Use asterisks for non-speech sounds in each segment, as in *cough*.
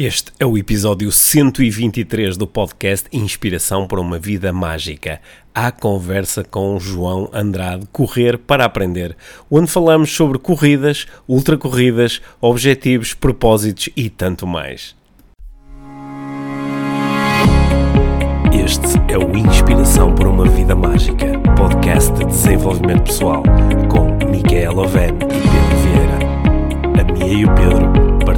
Este é o episódio 123 do podcast Inspiração para uma Vida Mágica. A conversa com João Andrade, Correr para Aprender, onde falamos sobre corridas, ultracorridas, objetivos, propósitos e tanto mais. Este é o Inspiração para uma Vida Mágica, podcast de desenvolvimento pessoal, com Micaela Oven e Pedro Vieira. A Mia e o Pedro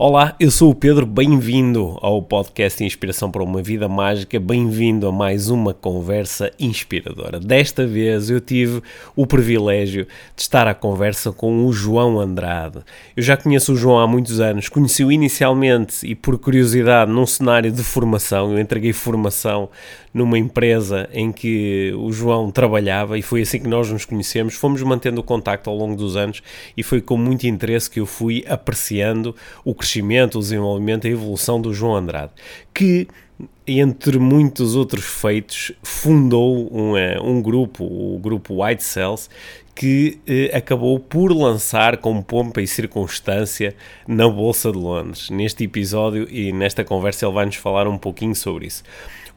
Olá, eu sou o Pedro, bem-vindo ao podcast Inspiração para uma Vida Mágica, bem-vindo a mais uma conversa inspiradora. Desta vez eu tive o privilégio de estar à conversa com o João Andrade. Eu já conheço o João há muitos anos, conheci-o inicialmente e por curiosidade num cenário de formação, eu entreguei formação numa empresa em que o João trabalhava e foi assim que nós nos conhecemos. Fomos mantendo o contacto ao longo dos anos e foi com muito interesse que eu fui apreciando o crescimento, o desenvolvimento, a evolução do João Andrade, que entre muitos outros feitos, fundou um, eh, um grupo, o grupo White Cells, que eh, acabou por lançar com pompa e circunstância na Bolsa de Londres. Neste episódio e nesta conversa ele vai nos falar um pouquinho sobre isso.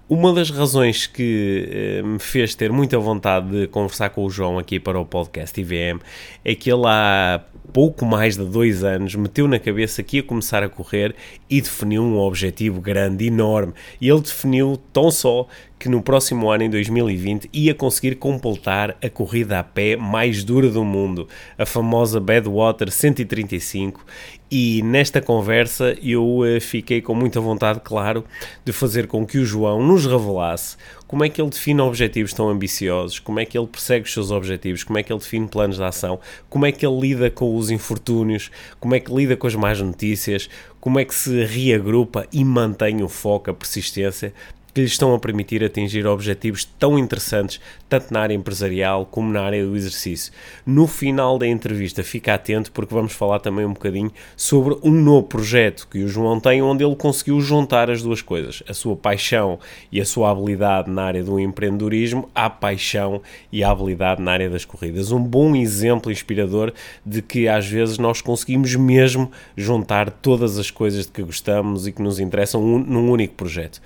Uma das razões que eh, me fez ter muita vontade de conversar com o João aqui para o podcast IVM é que ele há pouco mais de dois anos meteu na cabeça que ia começar a correr e definiu um objetivo grande, enorme. E ele definiu tão só que no próximo ano, em 2020, ia conseguir completar a corrida a pé mais dura do mundo, a famosa Badwater 135. E nesta conversa eu uh, fiquei com muita vontade, claro, de fazer com que o João nos revelasse como é que ele define objetivos tão ambiciosos, como é que ele persegue os seus objetivos, como é que ele define planos de ação, como é que ele lida com os infortúnios, como é que lida com as más notícias, como é que se reagrupa e mantém o foco, a persistência que lhes estão a permitir atingir objetivos tão interessantes, tanto na área empresarial como na área do exercício. No final da entrevista, fica atento porque vamos falar também um bocadinho sobre um novo projeto que o João tem, onde ele conseguiu juntar as duas coisas, a sua paixão e a sua habilidade na área do empreendedorismo, à paixão e à habilidade na área das corridas. Um bom exemplo inspirador de que às vezes nós conseguimos mesmo juntar todas as coisas de que gostamos e que nos interessam num único projeto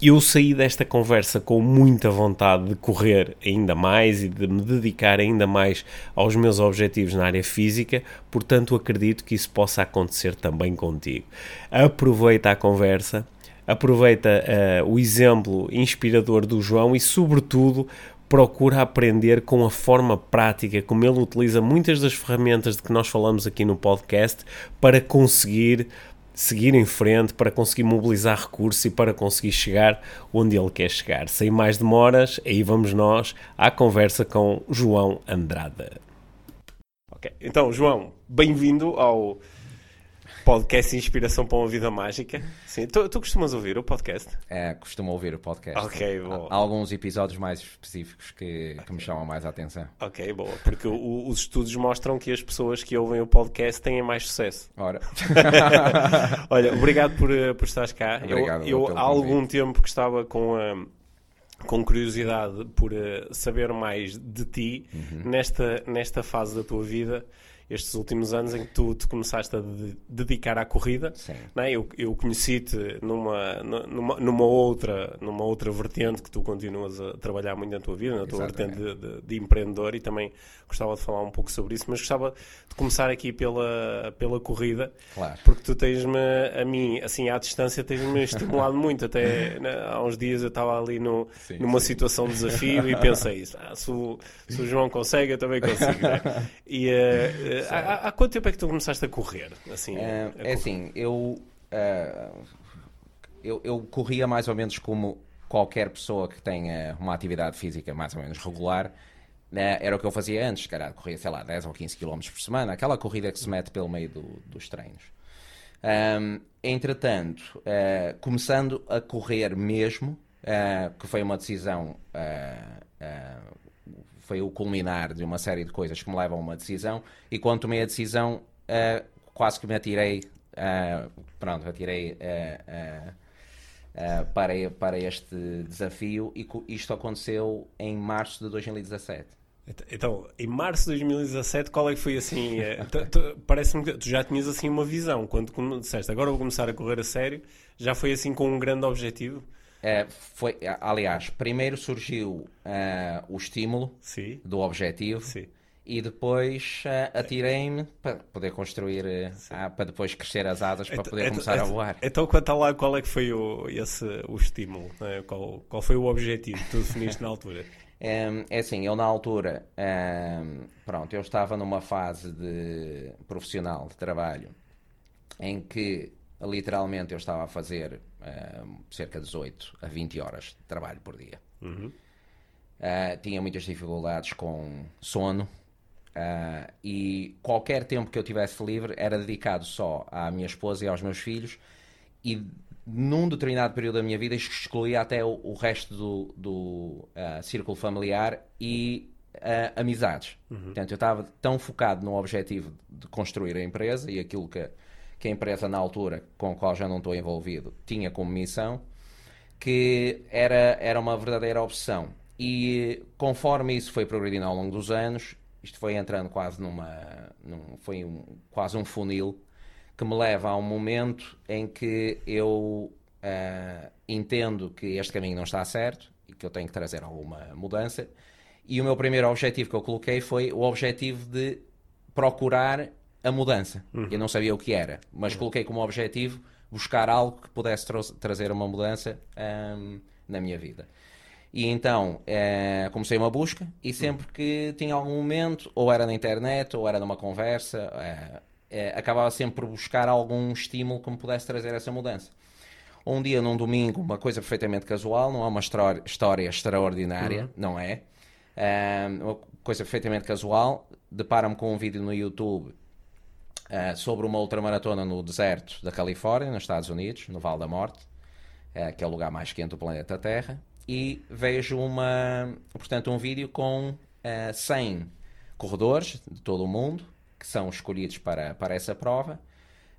eu saí desta conversa com muita vontade de correr ainda mais e de me dedicar ainda mais aos meus objetivos na área física, portanto acredito que isso possa acontecer também contigo. Aproveita a conversa, aproveita uh, o exemplo inspirador do João e, sobretudo, procura aprender com a forma prática como ele utiliza muitas das ferramentas de que nós falamos aqui no podcast para conseguir seguir em frente para conseguir mobilizar recursos e para conseguir chegar onde ele quer chegar. Sem mais demoras, aí vamos nós à conversa com João Andrade. Ok, então João, bem-vindo ao podcast Inspiração para uma Vida Mágica. Sim, tu, tu costumas ouvir o podcast? É, costumo ouvir o podcast. Ok, bom. Há, há alguns episódios mais específicos que, que me chamam mais a atenção. Ok, boa. Porque o, os estudos mostram que as pessoas que ouvem o podcast têm mais sucesso. Ora. *laughs* Olha, obrigado por, eh, por estares cá. Obrigado eu, eu há algum tempo que estava com a com curiosidade por uh, saber mais de ti uhum. nesta, nesta fase da tua vida estes últimos anos em que tu te começaste a de dedicar à corrida. Sim. Né? Eu, eu conheci-te numa, numa, numa, outra, numa outra vertente que tu continuas a trabalhar muito na tua vida, na tua Exatamente. vertente de, de, de, empreendedor e também gostava de falar um pouco sobre isso, mas gostava de começar aqui pela, pela corrida, claro. porque tu tens-me, a mim, assim, à distância, tens-me estimulado *laughs* muito. Até né, há uns dias eu estava ali no, sim, numa sim. situação de desafio e pensei isso, ah, se, o, se o João consegue, eu também consigo. Né? *laughs* E uh, há, há, quanto tempo é que tu começaste a correr? Assim, uh, a correr? É assim, eu, uh, eu, eu corria mais ou menos como qualquer pessoa que tenha uma atividade física mais ou menos regular. Né? Era o que eu fazia antes, cara, corria, sei lá, 10 ou 15 km por semana, aquela corrida que se mete pelo meio do, dos treinos. Um, entretanto, uh, começando a correr mesmo, uh, que foi uma decisão uh, foi o culminar de uma série de coisas que me levam a uma decisão, e quando tomei a decisão, uh, quase que me atirei uh, pronto, atirei uh, para, para este desafio e isto aconteceu em março de 2017. Então, em março de 2017, qual é que foi assim? *laughs* Parece-me que tu já tinhas assim uma visão. Quando disseste agora vou começar a correr a sério, já foi assim com um grande objetivo? É, foi, aliás, primeiro surgiu uh, o estímulo Sim. do objetivo Sim. e depois uh, atirei-me para poder construir, uh, para depois crescer as asas para poder começar a voar. Então, quanto lá, qual é que foi o, esse, o estímulo? Né? Qual, qual foi o objetivo que tu definiste na altura? *laughs* É, é assim, eu na altura, pronto, eu estava numa fase de profissional de trabalho em que literalmente eu estava a fazer cerca de 18 a 20 horas de trabalho por dia. Uhum. Uh, tinha muitas dificuldades com sono uh, e qualquer tempo que eu tivesse livre era dedicado só à minha esposa e aos meus filhos e num determinado período da minha vida excluía até o, o resto do, do uh, círculo familiar e uh, amizades. Uhum. Portanto, eu estava tão focado no objetivo de construir a empresa e aquilo que, que a empresa na altura, com a qual já não estou envolvido, tinha como missão, que era, era uma verdadeira obsessão. E conforme isso foi progredindo ao longo dos anos, isto foi entrando quase numa. Num, foi um, quase um funil que me leva a um momento em que eu uh, entendo que este caminho não está certo e que eu tenho que trazer alguma mudança. E o meu primeiro objetivo que eu coloquei foi o objetivo de procurar a mudança. Uhum. Eu não sabia o que era, mas uhum. coloquei como objetivo buscar algo que pudesse tra trazer uma mudança um, na minha vida. E então eh, comecei uma busca e sempre que tinha algum momento, ou era na internet, ou era numa conversa, eh, é, acabava sempre por buscar algum estímulo que me pudesse trazer essa mudança. Um dia, num domingo, uma coisa perfeitamente casual, não é uma história extraordinária, uhum. não é? é? uma coisa perfeitamente casual, depara-me com um vídeo no YouTube uh, sobre uma ultramaratona no deserto da Califórnia, nos Estados Unidos, no Vale da Morte, uh, que é o lugar mais quente do planeta Terra, e vejo uma, portanto, um vídeo com uh, 100 corredores de todo o mundo, que são escolhidos para, para essa prova,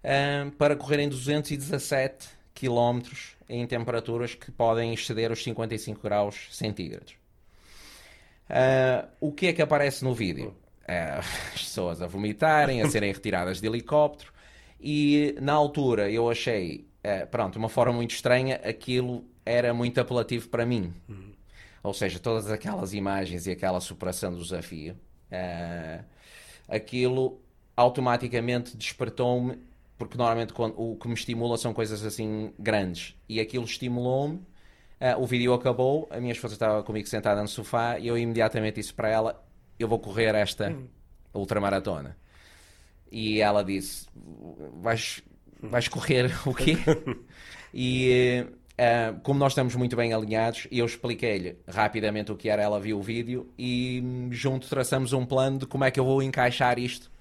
um, para correrem 217 km em temperaturas que podem exceder os 55 graus centígrados. Uh, o que é que aparece no vídeo? *laughs* As pessoas a vomitarem, a serem retiradas de helicóptero, e na altura eu achei, uh, pronto, uma forma muito estranha, aquilo era muito apelativo para mim. Uhum. Ou seja, todas aquelas imagens e aquela superação do desafio. Uh, aquilo automaticamente despertou-me, porque normalmente quando, o que me estimula são coisas assim grandes, e aquilo estimulou-me. Uh, o vídeo acabou, a minha esposa estava comigo sentada no sofá e eu imediatamente disse para ela: Eu vou correr esta hum. ultramaratona. E ela disse: Vais, vais correr *laughs* o quê? e Uh, como nós estamos muito bem alinhados, eu expliquei-lhe rapidamente o que era, ela viu o vídeo e hum, junto traçamos um plano de como é que eu vou encaixar isto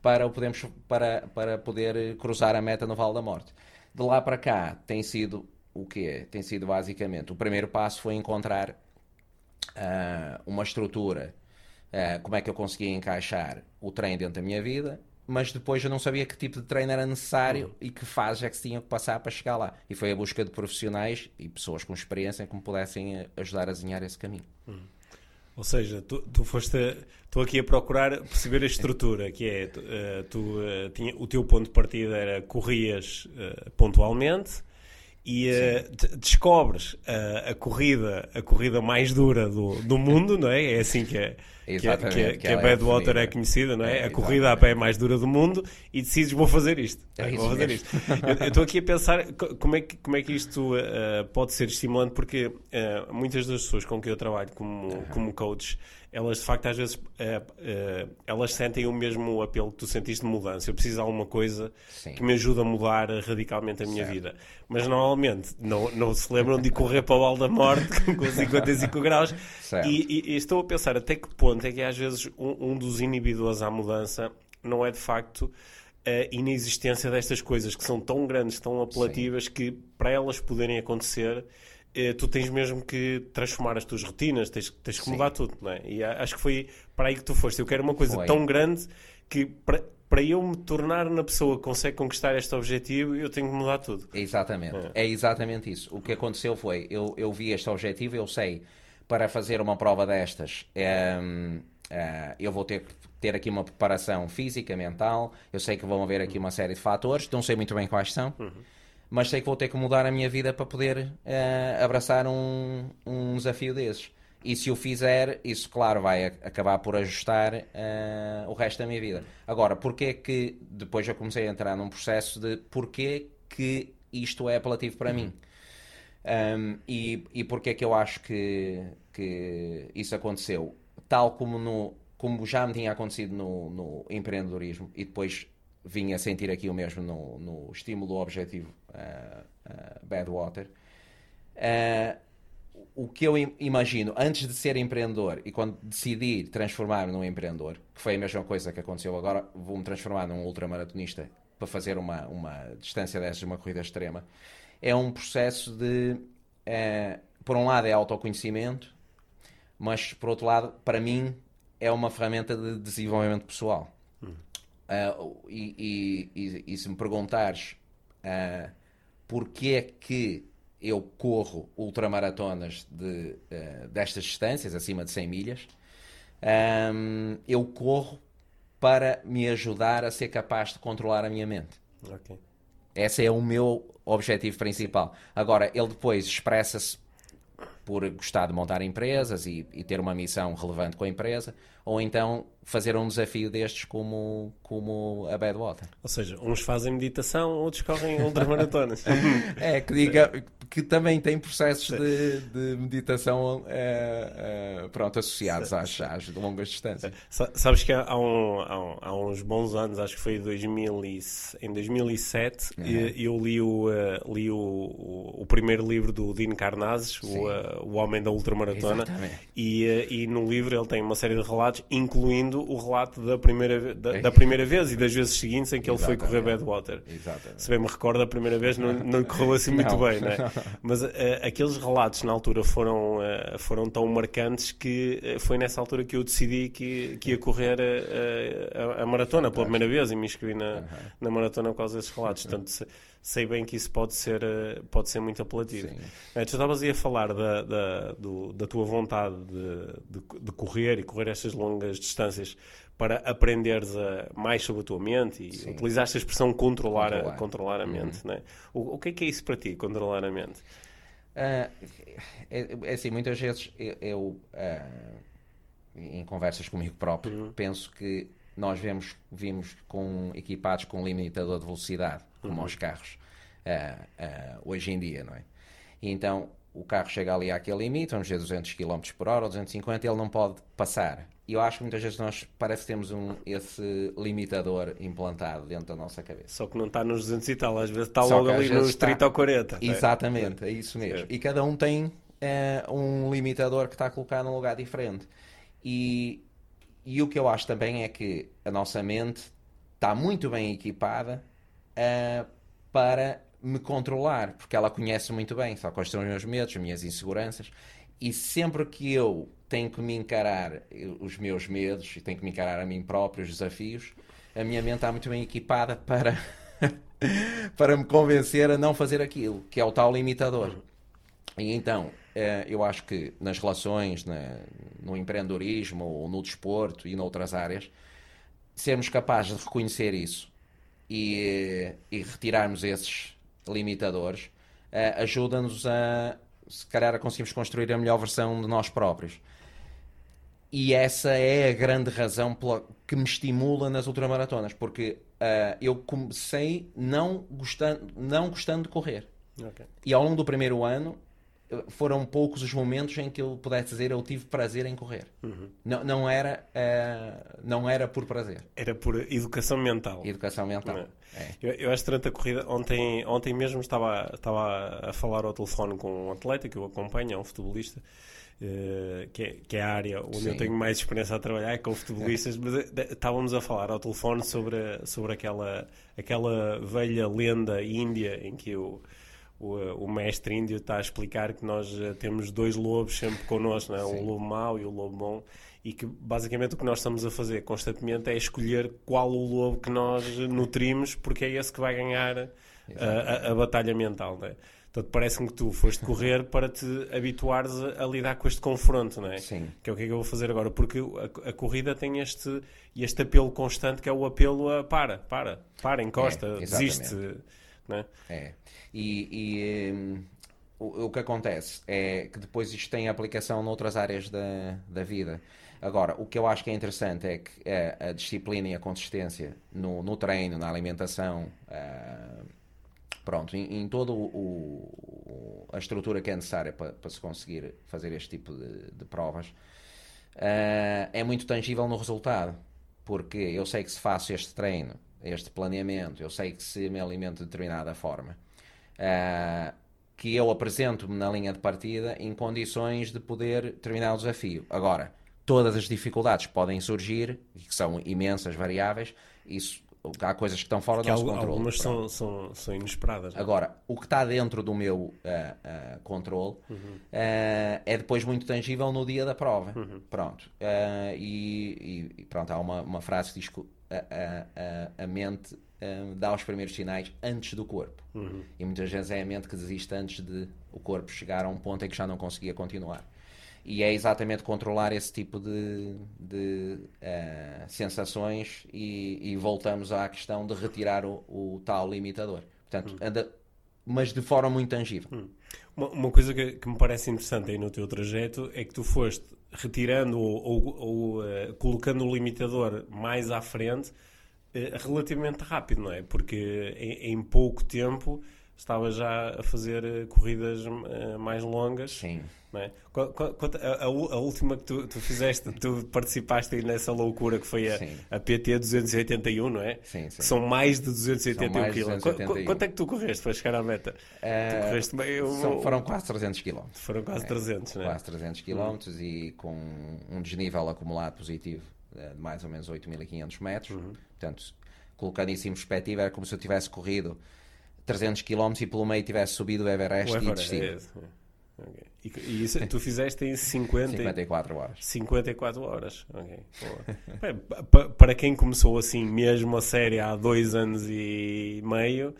para, podermos, para, para poder cruzar a meta no Vale da Morte. De lá para cá tem sido o quê? Tem sido basicamente, o primeiro passo foi encontrar uh, uma estrutura, uh, como é que eu conseguia encaixar o trem dentro da minha vida, mas depois eu não sabia que tipo de treino era necessário uhum. e que fases é que se tinha que passar para chegar lá. E foi a busca de profissionais e pessoas com experiência que me pudessem eh, ajudar a desenhar esse caminho. Uhum. Ou seja, tu, tu foste estou aqui a procurar perceber a estrutura, que é tu, uh, tu uh, tinha, o teu ponto de partida era corrias pontualmente e uh, descobres uh, a corrida a corrida mais dura do, do mundo, não é? É assim que é, que, é, que, é, que a é Badwater é, é conhecida, não é? é a corrida a pé mais dura do mundo e decides vou fazer isto. É vou fazer isto. eu estou aqui a pensar como é que, como é que isto uh, pode ser estimulante, porque muitas das pessoas com quem eu trabalho como, como coach elas de facto às vezes uh, uh, elas sentem o mesmo apelo que tu sentiste de mudança. Eu preciso de alguma coisa Sim. que me ajude a mudar radicalmente a minha certo. vida. Mas normalmente não, não se lembram de correr para o balde da morte *laughs* com 55 graus. E, e, e, estou a pensar até que ponto é que às vezes um, um dos inibidores à mudança não é de facto a inexistência destas coisas que são tão grandes, tão apelativas, Sim. que para elas poderem acontecer eh, tu tens mesmo que transformar as tuas rotinas, tens, tens que mudar tudo, não é? E acho que foi para aí que tu foste. Eu quero uma coisa foi. tão grande que para, para eu me tornar na pessoa que consegue conquistar este objetivo, eu tenho que mudar tudo. Exatamente. É, é exatamente isso. O que aconteceu foi, eu, eu vi este objetivo, eu sei, para fazer uma prova destas, é, é, eu vou ter que ter aqui uma preparação física, mental, eu sei que vão haver aqui uma série de fatores, não sei muito bem quais são, uhum. mas sei que vou ter que mudar a minha vida para poder é, abraçar um, um desafio desses. E se o fizer, isso, claro, vai acabar por ajustar uh, o resto da minha vida. Agora, porquê que depois eu comecei a entrar num processo de porquê que isto é apelativo para mim? Um, e, e porquê que eu acho que, que isso aconteceu? Tal como, no, como já me tinha acontecido no, no empreendedorismo e depois vim a sentir aqui o mesmo no, no estímulo objetivo uh, uh, Badwater. Uh, o que eu imagino antes de ser empreendedor e quando decidi transformar-me num empreendedor, que foi a mesma coisa que aconteceu agora, vou-me transformar num ultramaratonista para fazer uma, uma distância dessas, uma corrida extrema, é um processo de, é, por um lado, é autoconhecimento, mas por outro lado, para mim, é uma ferramenta de desenvolvimento pessoal. Hum. Uh, e, e, e, e, se me perguntares uh, porquê é que eu corro ultramaratonas de, uh, destas distâncias, acima de 100 milhas, um, eu corro para me ajudar a ser capaz de controlar a minha mente. Okay. Esse é o meu objetivo principal. Agora, ele depois expressa-se por gostar de montar empresas e, e, ter uma missão relevante com a empresa, ou então fazer um desafio destes como, como a Badwater. Ou seja, uns fazem meditação, outros correm ultramaratonas. *laughs* é, que diga que também tem processos de, de meditação uh, uh, pronto, associados às, às, longas distâncias. Sabes que há, um, há, há, uns bons anos, acho que foi 2000 e, em 2007, uhum. eu li, o, uh, li o, o, o, primeiro livro do Dino Carnazes, o, o Homem da Ultramaratona, e, e no livro ele tem uma série de relatos, incluindo o relato da primeira, da, da primeira vez e das vezes seguintes em que ele foi correr Badwater. Exatamente. Se bem me recordo, a primeira vez não, não correu assim muito não. bem, é? *laughs* Mas uh, aqueles relatos na altura foram, uh, foram tão marcantes que uh, foi nessa altura que eu decidi que, que ia correr a, a, maratona pela primeira vez e me inscrevi na, uhum. na maratona por causa desses relatos. Portanto, sei bem que isso pode ser, pode ser muito apelativo. Uh, tu estavas aí a falar da, da, do, da tua vontade de, de, de, correr e correr estas longas distâncias para aprenderes a, mais sobre a tua mente e Sim. utilizaste a expressão controlar, controlar. A, controlar a uhum. mente. Uhum. Né? O, o que é que é isso para ti, controlar a mente? Uh, é, é, assim, muitas vezes eu, eu uh, em conversas comigo próprio, uhum. penso que nós vemos, vimos com, equipados com um limitador de velocidade como uhum. aos carros uh, uh, hoje em dia, não é? E então o carro chega ali àquele limite, vamos dizer 200 km por hora ou 250, ele não pode passar. E eu acho que muitas vezes nós parece que temos um, esse limitador implantado dentro da nossa cabeça. Só que não está nos 200 e tal, às vezes está Só logo ali nos está... 30 ou 40. Exatamente, é, é isso mesmo. E cada um tem é, um limitador que está colocado num lugar diferente. E, e o que eu acho também é que a nossa mente está muito bem equipada uh, para me controlar, porque ela conhece muito bem, sabe quais são os meus medos, as minhas inseguranças, e sempre que eu tenho que me encarar os meus medos e tenho que me encarar a mim próprio, os desafios, a minha mente está muito bem equipada *laughs* para, para me convencer a não fazer aquilo, que é o tal limitador. E então, eh, eu acho que nas relações, no empreendedorismo, ou no desporto e noutras áreas, sermos capazes de reconhecer isso e, e retirarmos esses limitadores, uh, ajuda-nos a, se calhar, a conseguirmos construir a melhor versão de nós próprios. E essa é a grande razão pela, que me estimula nas ultramaratonas, porque uh, eu comecei não gostando, não gostando de correr. Okay. E ao longo do primeiro ano foram poucos os momentos em que eu pudesse dizer eu tive prazer em correr. Uhum. Não, não, era, uh, não era por prazer. Era por educação mental. Educação mental. É? é. Eu, eu acho durante a corrida, ontem, ontem mesmo estava, estava a falar ao telefone com um atleta que eu acompanho, é um futebolista. Uh, que, é, que, é, a área onde Sim. eu tenho mais experiência a trabalhar é com futebolistas, mas uh, estávamos a falar ao telefone sobre, sobre aquela, aquela velha lenda índia em que eu o, o, mestre índio está a explicar que nós eh, temos dois lobos sempre connosco, não é? um lobo mau e o um lobo bom, e que basicamente o que nós estamos a fazer constantemente é escolher qual o lobo que nós nutrimos, porque é esse que vai ganhar a, a, a, batalha mental. Não é? Portanto, parece-me que tu foste correr para te habituares a, a, lidar com este confronto, não é? Sim. Que é o que é que eu vou fazer agora, porque a, a, corrida tem este, este apelo constante que é o apelo a para, para, para, encosta, é, desiste. Não é? é. E, e um, o, o que acontece é que depois isto tem aplicação noutras áreas da, da vida. Agora, o que eu acho que é interessante é que a, a disciplina e a consistência no, no treino, na alimentação, uh, pronto, em, em toda a estrutura que é necessária para, para, se conseguir fazer este tipo de, de provas, uh, é muito tangível no resultado. Porque eu sei que se faço este treino, este planeamento, eu sei que se me alimento de determinada forma, uh, que eu apresento-me na linha de partida em condições de poder terminar o desafio. Agora, todas as dificuldades podem surgir, que são imensas variáveis, isso há coisas que estão fora que do nosso controle. Algumas são, são, são inesperadas. Não? É? Agora, o que está dentro do meu uh, uh, controle uhum. uh, é depois muito tangível no dia da prova. Uhum. Pronto. E, e, pronto, há uma, uma frase que diz que a, a, a mente dá os primeiros sinais antes do corpo. Uhum. E muitas vezes é a mente que desiste antes de o corpo chegar a um ponto em que já não conseguia continuar e é exatamente controlar esse tipo de, de uh, sensações e, e, voltamos à questão de retirar o, o tal limitador. Portanto, hum. anda, mas de forma muito tangível. Hum. Uma, uma, coisa que, que, me parece interessante aí no teu trajeto é que tu foste retirando ou, ou, ou uh, colocando o limitador mais à frente relativamente rápido, não é? Porque em, em pouco tempo estava já a fazer corridas mais longas. Sim. É? A, a, a, última que tu, tu, fizeste, tu participaste aí nessa loucura que foi a, a PT 281, não é? Sim, sim. Que são mais de 281 km. Qu quanto é que tu correste para chegar à meta? Uh, correste são, foram quase 300 km. Foram quase 300, é, não é? Quase 300 km uhum. e com um desnível acumulado positivo de mais ou menos 8.500 metros. Uhum. Portanto, colocando isso em perspectiva, era como se eu tivesse corrido 300 km e pelo meio tivesse subido o Everest, o Everest e descido. É Okay. E, e isso, tu fizeste em 50... 54 horas. 54 horas, ok. *laughs* Bem, para quem começou assim mesmo a série há dois anos e meio,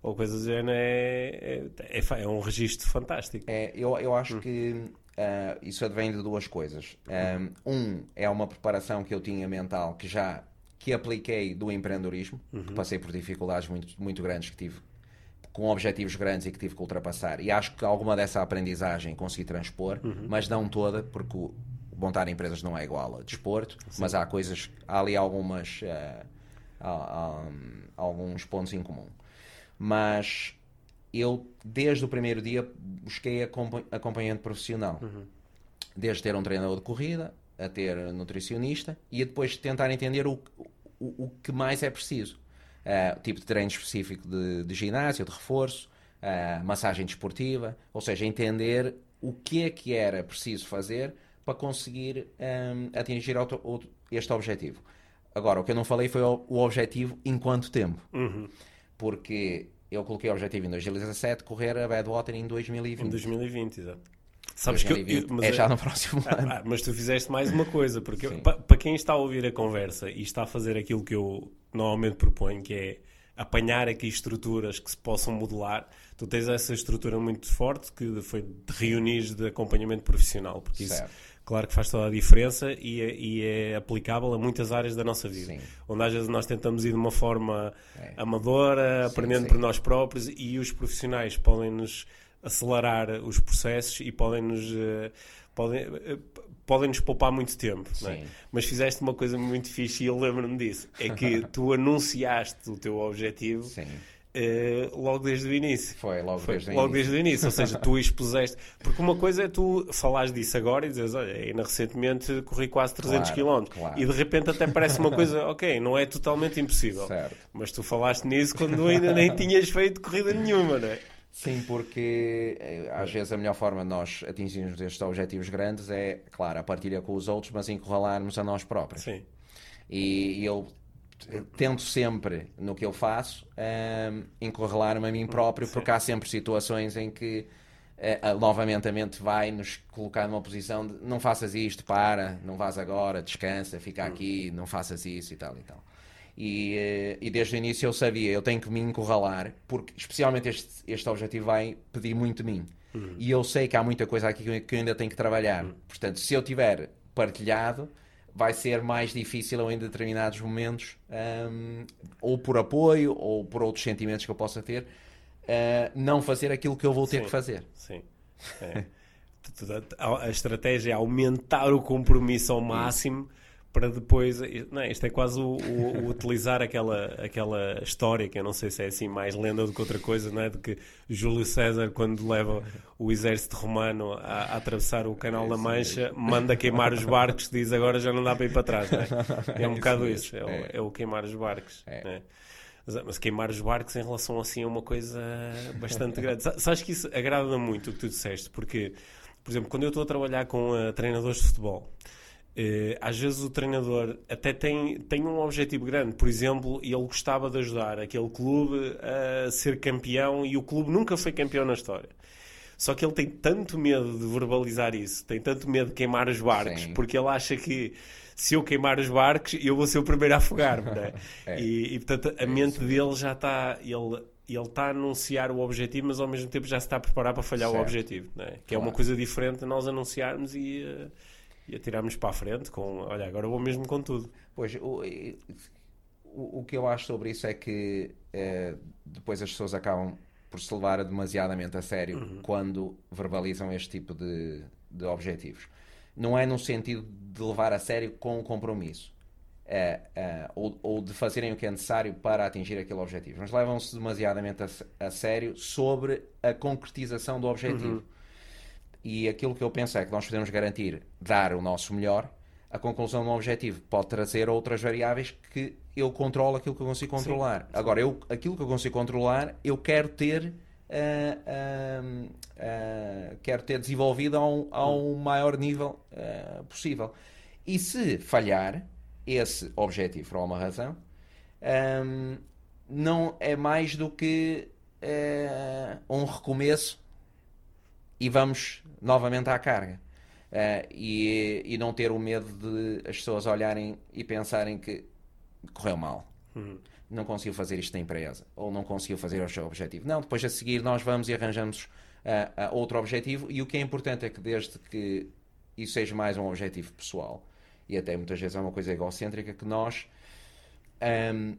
ou coisa do género, é, é, é, é um registro fantástico. É, eu, eu acho hum. que uh, isso advém de duas coisas. Um, um, é uma preparação que eu tinha mental que já que apliquei do empreendedorismo, uhum. que passei por dificuldades muito, muito grandes que tive com objetivos grandes e que tive que ultrapassar. E acho que alguma dessa aprendizagem consegui transpor, uhum. mas não toda, porque o montar empresas não é igual a desporto, Sim. mas há coisas, há ali algumas, uh, há, há, alguns pontos em comum. Mas eu, desde o primeiro dia, busquei acompanhante profissional. Uhum. Desde ter um treinador de corrida, a ter nutricionista e a depois tentar entender o, o, o que mais é preciso uh, tipo de treino específico de, de ginásio, de reforço, uh, massagem desportiva, ou seja, entender o que é que era preciso fazer para conseguir um, atingir auto, este objetivo. Agora, o que eu não falei foi o, o objetivo enquanto tempo. Uhum. Porque eu coloquei o objetivo em 2017, correr a Badwater em 2020. Em 2020, exato. Sabes 2020 que eu, é já no próximo ah, ano. Ah, mas tu fizeste mais uma coisa, porque para quem está a ouvir a conversa e está a fazer aquilo que eu normalmente proponho, que é apanhar aqui estruturas que se possam modelar, tu tens essa estrutura muito forte que foi de reunir de acompanhamento profissional, porque certo. isso claro que faz toda a diferença e é, e é, aplicável a muitas áreas da nossa vida. Sim. Onde às vezes nós tentamos ir de uma forma é. amadora, sim, aprendendo sim. por nós próprios e os profissionais podem nos acelerar os processos e podem nos uh, podem, uh, podem nos poupar muito tempo, é? mas fizeste uma coisa muito fixe e eu lembro-me disso, é que *laughs* tu anunciaste o teu objetivo uh, logo desde o início. Foi, logo, Foi, desde, logo o desde o início, ou seja, tu *laughs* expuseste, porque uma coisa é tu falares disso agora e dizes, olha, ainda recentemente corri quase 300 claro, km claro. e de repente até parece uma coisa, *laughs* ok, não é totalmente impossível, certo. mas tu falaste nisso quando ainda nem tinhas feito corrida nenhuma, não é? Sim, porque eh, às vezes a melhor forma de nós atingirmos estes objetivos grandes é, claro, a partilha com os outros, mas encurralarmos a nós próprios. Sim. E eu tento sempre, no que eu faço, um, encurralar-me a mim próprio, Sim. porque há sempre situações em que uh, novamente a mente vai nos colocar numa posição de não faças isto, para, não vás agora, descansa, fica aqui, não faças isso e tal e tal. E, uh, e desde o início eu sabia, eu tenho que me encurralar, porque especialmente este, este objetivo vai pedir muito de mim. Uhum. E eu sei que há muita coisa aqui que eu ainda tenho que trabalhar. Uhum. Portanto, se eu tiver partilhado, vai ser mais difícil ou em determinados momentos, um, ou por apoio, ou por outros sentimentos que eu possa ter, uh, não fazer aquilo que eu vou ter sim, que fazer. Sim. É. *laughs* a estratégia é aumentar o compromisso ao máximo para depois. Não, é? isto é quase o, o, o, utilizar aquela, aquela história que eu não sei se é assim mais lenda do que outra coisa, não é? De que Júlio César, quando leva o exército romano a, a atravessar o Canal da Mancha, manda queimar os barcos, diz agora já não dá para ir para trás, é? *laughs* É um bocado isso, é, o, é. é o queimar os barcos. É? Mas queimar os barcos em relação assim a uma coisa bastante grande. Sabes que isso agrada muito o que tu disseste, porque, por exemplo, quando eu estou a trabalhar com uh, treinadores de futebol, Uh, às vezes o treinador até tem, tem um objetivo grande, por exemplo, ele gostava de ajudar aquele clube a ser campeão e o clube nunca foi campeão na história. Só que ele tem tanto medo de verbalizar isso, tem tanto medo de queimar os barcos, Sim. porque ele acha que se eu queimar os barcos, eu vou ser o primeiro a afogar-me. Né? *laughs* é. e, e, portanto, a é mente dele já está. Ele, ele está a anunciar o objetivo, mas ao mesmo tempo já se está a preparar para falhar certo. o objetivo. Né? Que claro. é uma coisa diferente de nós anunciarmos e. Uh, e atirarmos para a frente com, olha, agora vou mesmo com tudo. Pois, o, o, o que eu acho sobre isso é que é, depois as pessoas acabam por se levar demasiadamente a sério uhum. quando verbalizam este tipo de, de objetivos. Não é no sentido de levar a sério com o compromisso. É, é, ou, ou, de fazerem o que é necessário para atingir aquele objetivo. Mas levam-se demasiadamente a, a, sério sobre a concretização do objetivo. Uhum. E aquilo que eu penso é que nós podemos garantir dar o nosso melhor, a conclusão do objetivo pode trazer outras variáveis que eu controlo aquilo que eu consigo controlar. Sim, sim. Agora, eu, aquilo que eu consigo controlar, eu quero ter. Uh, uh, uh, quero ter desenvolvido a um, a um maior nível possível. E se falhar esse objetivo por alguma razão, um, não é mais do que um recomeço e vamos novamente à carga. Uh, e, e não ter o medo de as pessoas olharem e pensarem que correu mal. Uhum. Não conseguiu fazer isto na empresa. Ou não conseguiu fazer o seu objetivo. Não, depois a seguir nós vamos e arranjamos uh, uh, outro objetivo. E o que é importante é que desde que isso seja mais um objetivo pessoal, e até muitas vezes é uma coisa egocêntrica, que nós, um,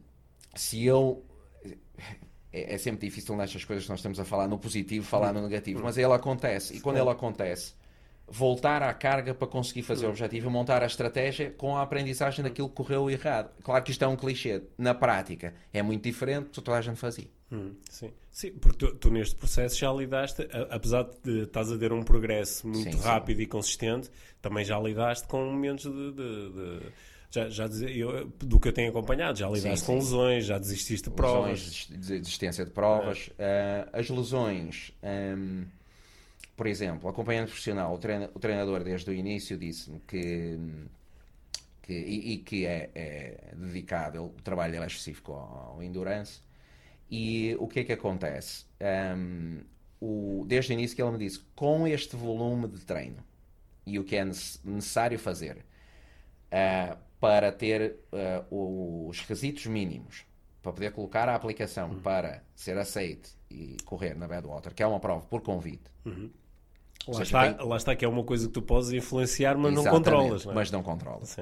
se eu é, é, sempre difícil nestas coisas que nós estamos a falar no positivo, falar no negativo, mas ele acontece. E quando ele acontece, voltar à carga para conseguir fazer o objetivo, montar a estratégia com a aprendizagem daquilo que correu errado. Claro que isto é um clichê. Na prática, é muito diferente do toda a gente fazia. Hum, sim. sim, porque tu, tu, neste processo já lidaste, apesar de estás a ter um progresso muito sim, rápido sim. e consistente, também já lidaste com momentos de, de, de já, já eu, do que eu tenho acompanhado, já lidaste com lesões, já desististe de provas. Lesões, desistência de provas. Uh, as lesões, um, por exemplo, acompanhante profissional, o, treina, o treinador desde o início disse-me que, que e, e, que é, é dedicado, o trabalho dele é específico ao, ao endurance. E o que é que acontece? Um, o, desde o início que ele me disse, com este volume de treino e o que é necessário fazer, uh, para ter uh, os requisitos mínimos para poder colocar a aplicação uhum. para ser aceite e correr na Badwater, que é uma prova por convite. Uhum. Lá, seja, está, tem... lá está que é uma coisa que tu podes influenciar, mas Exatamente, não controlas. Não é? Mas não controlas.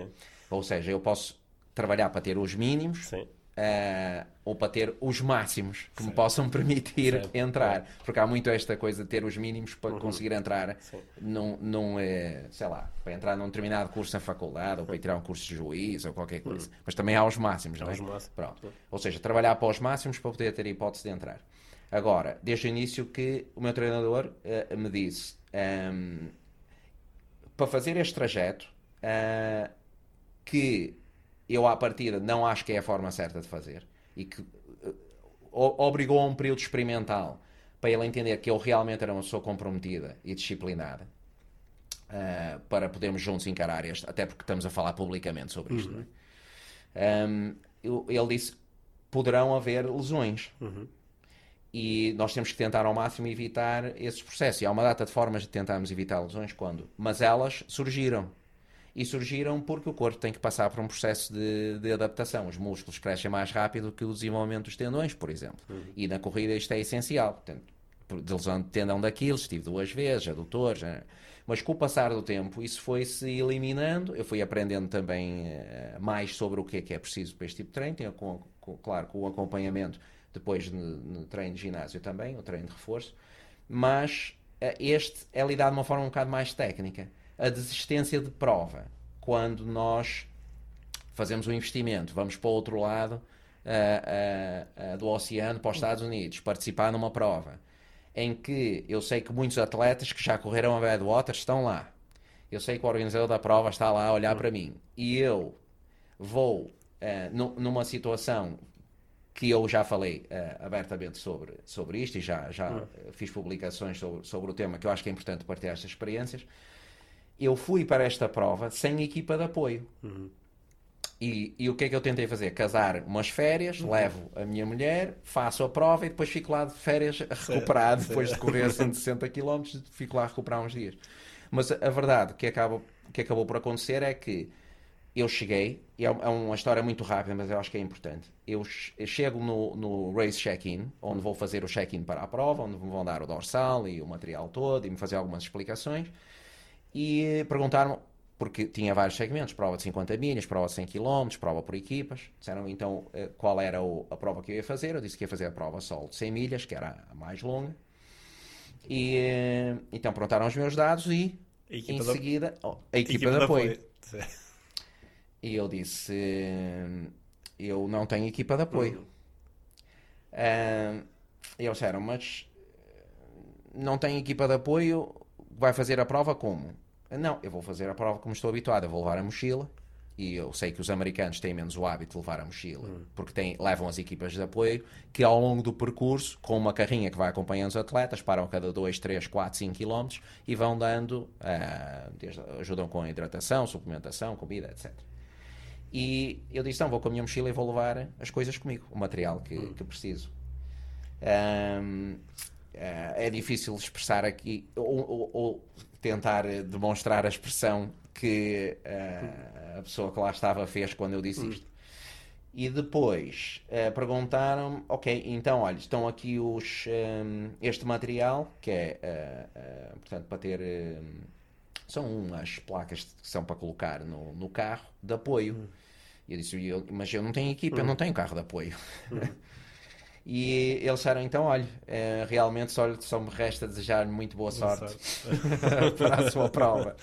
Ou seja, eu posso trabalhar para ter os mínimos, Sim uh, ou para ter os máximos que Sim. me possam *laughs* permitir entrar. Porque há muito esta coisa de ter os mínimos para uhum. conseguir entrar num, num é, sei lá, para entrar num determinado curso na faculdade ou para ir tirar um curso de juiz ou qualquer coisa. Uhum. Mas também há os máximos, não é? Os máximos. Pronto. Ou seja, trabalhar para os máximos para poder ter a hipótese de entrar. Agora, desde o início que o meu treinador uh, me disse um, ehm, para fazer este trajeto uh, que eu à partida não acho que é a forma certa de fazer e que uh, obrigou a um período experimental para ele entender que eu realmente era uma pessoa comprometida e disciplinada uh, para podermos juntos encarar este, até porque estamos a falar publicamente sobre isto. Uhum. É? Um, ele disse: poderão haver lesões. Uhum. E nós temos que tentar ao máximo evitar esses processos. E há uma data de formas de tentarmos evitar lesões quando? Mas elas surgiram. E surgiram porque o corpo tem que passar por um processo de, de adaptação. Os músculos crescem mais rápido que o desenvolvimento dos tendões, por exemplo. Uhum. E na corrida isto é essencial. Portanto, de lesão de tendão daquilo, estive duas vezes, adutores, mas com o passar do tempo isso foi-se eliminando, eu fui aprendendo também uh, mais sobre o que é que é preciso para este tipo de treino, Tenho, com, com, claro, com o acompanhamento depois no, no, treino de ginásio também, o treino de reforço, mas uh, este é lidado de uma forma um bocado mais técnica. A desistência de prova, quando nós fazemos um investimento, vamos para o outro lado uh, do oceano, para os Estados Unidos, participar numa prova, em que eu sei que muitos atletas que já correram a Badwater estão lá. Eu sei que o organizador da prova está lá a olhar para mim. E eu vou uh, numa situação que eu já falei uh, abertamente sobre, sobre isto e já, já uhum. fiz publicações sobre, sobre o tema que eu acho que é importante partilhar estas experiências. Eu fui para esta prova sem equipa de apoio. Uhum. E, e, o que é que eu tentei fazer? Casar umas férias, uhum. levo a minha mulher, faço a prova e depois fico lá de férias a recuperar. Sim, depois sim. de correr 160 km, fico lá a recuperar uns dias. Mas a verdade que, acaba, que acabou por acontecer é que eu cheguei, e é, é uma história muito rápida, mas eu acho que é importante. Eu, eu chego no, no race check-in, onde vou fazer o check-in para a prova, onde me vão dar o dorsal e o material todo e me fazer algumas explicações. E perguntaram porque tinha vários segmentos, prova de 50 milhas, prova de 100 km, prova por equipas. Disseram então eh, qual era a prova que eu ia fazer. Eu disse que ia fazer a prova solo de 100 milhas, que era a mais longa. E eh, então perguntaram os meus dados e em seguida oh, a equipa, equipa de apoio. apoio. E eu disse: eh, Eu não tenho equipa de apoio. Uhum. Uh, e eles disseram: Mas não tem equipa de apoio, vai fazer a prova como? Não, eu vou fazer a prova como estou habituado, eu vou levar a mochila. E eu sei que os americanos têm menos o hábito de levar a mochila, hum. porque têm, levam as equipas de apoio que ao longo do percurso, com uma carrinha que vai acompanhando os atletas, param cada 2, 3, 4, 5 km e vão dando, uh, desde, ajudam com a hidratação, suplementação, comida, etc. E eu disse: não, vou com a minha mochila e vou levar as coisas comigo, o material que, hum. que preciso. Um, é difícil expressar aqui, ou, ou, ou tentar eh, demonstrar a expressão que uh, a pessoa que lá estava fez quando eu disse hum. isto. E depois uh, perguntaram-me, ok, então olha, estão aqui os, um, este material, que é, uh, portanto, para ter. são umas placas que são para colocar no, no carro de apoio. Hum. E eu disse, eu, mas eu não tenho equipa, hum. eu não tenho carro de apoio. *laughs* E eles disseram, então, olha, é, realmente só, só me resta desejar muito boa sorte, *laughs* para a sua prova.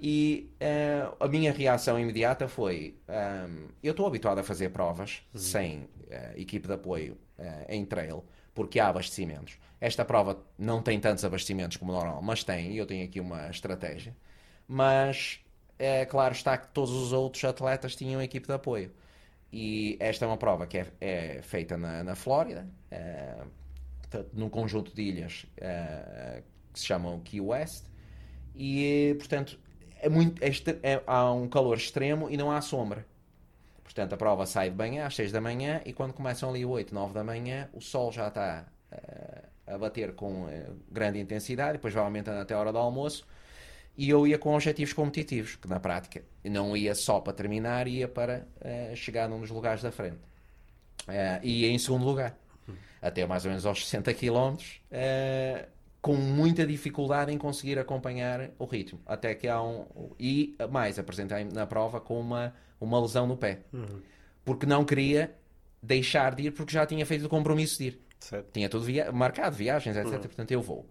E uh, a minha reação imediata foi: um, ehm, eu estou habituado a fazer provas uhum. sem uh, equipe de apoio uh, em trail, porque há abastecimentos. Esta prova não tem tantos abastecimentos como normal, mas tem, e eu tenho aqui uma estratégia. Mas é claro está que todos os outros atletas tinham equipe de apoio. E esta é uma prova que é, é feita na, na Flórida, é, num conjunto de ilhas é, que se chamam Key West, e portanto é muito, é, é, há um calor extremo e não há sombra. Portanto, a prova sai de manhã às 6 da manhã e quando começam ali 8, 9 da manhã, o sol já está uh, a bater com uh, grande intensidade, depois vai aumentando até a hora do almoço e eu ia com objetivos competitivos, que na prática não ia só para terminar, ia para uh, chegar num dos lugares da frente. Uh, e em segundo lugar, até mais ou menos aos 60 km, uh, com muita dificuldade em conseguir acompanhar o ritmo. Até que há um. E mais, apresentei na prova com uma, uma lesão no pé. Uhum. Porque não queria deixar de ir, porque já tinha feito o compromisso de ir. Certo. Tinha tudo via marcado, viagens, etc. Uhum. Portanto, eu vou.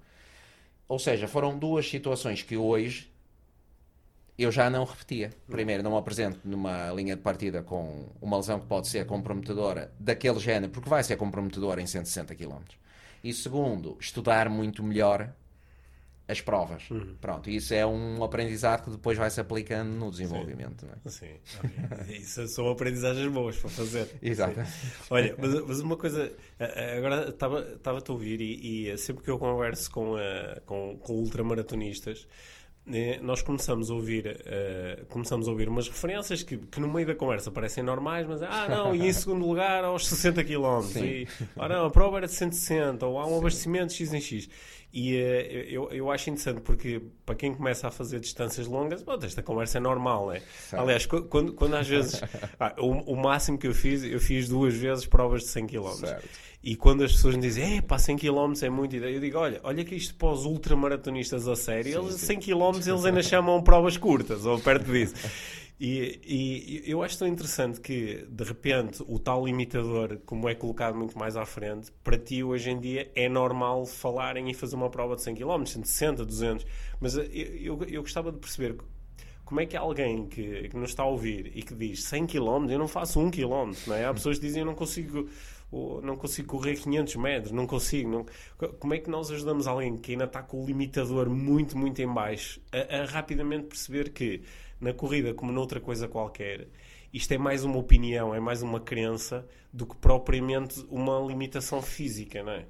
Ou seja, foram duas situações que hoje eu já não repetia. Primeiro, não me apresento numa linha de partida com uma lesão que pode ser comprometedora daquele género, porque vai ser comprometedora em 160 km. E segundo, estudar muito melhor as provas. Uhum. Pronto, isso é um aprendizado que depois vai se aplicando no desenvolvimento. Sim, é? Sim. *laughs* isso são aprendizagens boas para fazer. *laughs* Exato. Olha, mas, mas, uma coisa, agora estava-te a ouvir e, e, sempre que eu converso com, com, com ultramaratonistas, eh, nós começamos a ouvir uh, começamos a ouvir umas referências que, que no meio da conversa parecem normais, mas ah não, e em *laughs* segundo lugar aos 60 km e ah não, a prova era de 160 ou há um Sim. abastecimento X em X e uh, eu, eu acho interessante porque para quem começa a fazer distâncias longas, bom, esta conversa é normal, né? Aliás, quando, quando às vezes *laughs* ah, o, o, máximo que eu fiz, eu fiz duas vezes provas de 100 km certo. E quando as pessoas me dizem, é pá, 100 km é muito, eu digo, olha, olha que isto para os ultramaratonistas a sério, sim, eles, sim. 100 km eles ainda chamam provas curtas, ou perto disso. *laughs* E, e, eu acho tão interessante que, de repente, o tal limitador, como é colocado muito mais à frente, para ti hoje em dia é normal falarem e fazer uma prova de 100 km, 160, 200. Mas eu, eu, eu gostava de perceber como é que alguém que, que nos está a ouvir e que diz 100 km, eu não faço 1 km, não é? Há pessoas que dizem eu não consigo não consigo correr 500 metros, não consigo. Não... Como é que nós ajudamos alguém que ainda está com o limitador muito, muito em baixo a, a rapidamente perceber que na corrida, como noutra coisa qualquer, isto é mais uma opinião, é mais uma crença do que propriamente uma limitação física, não é?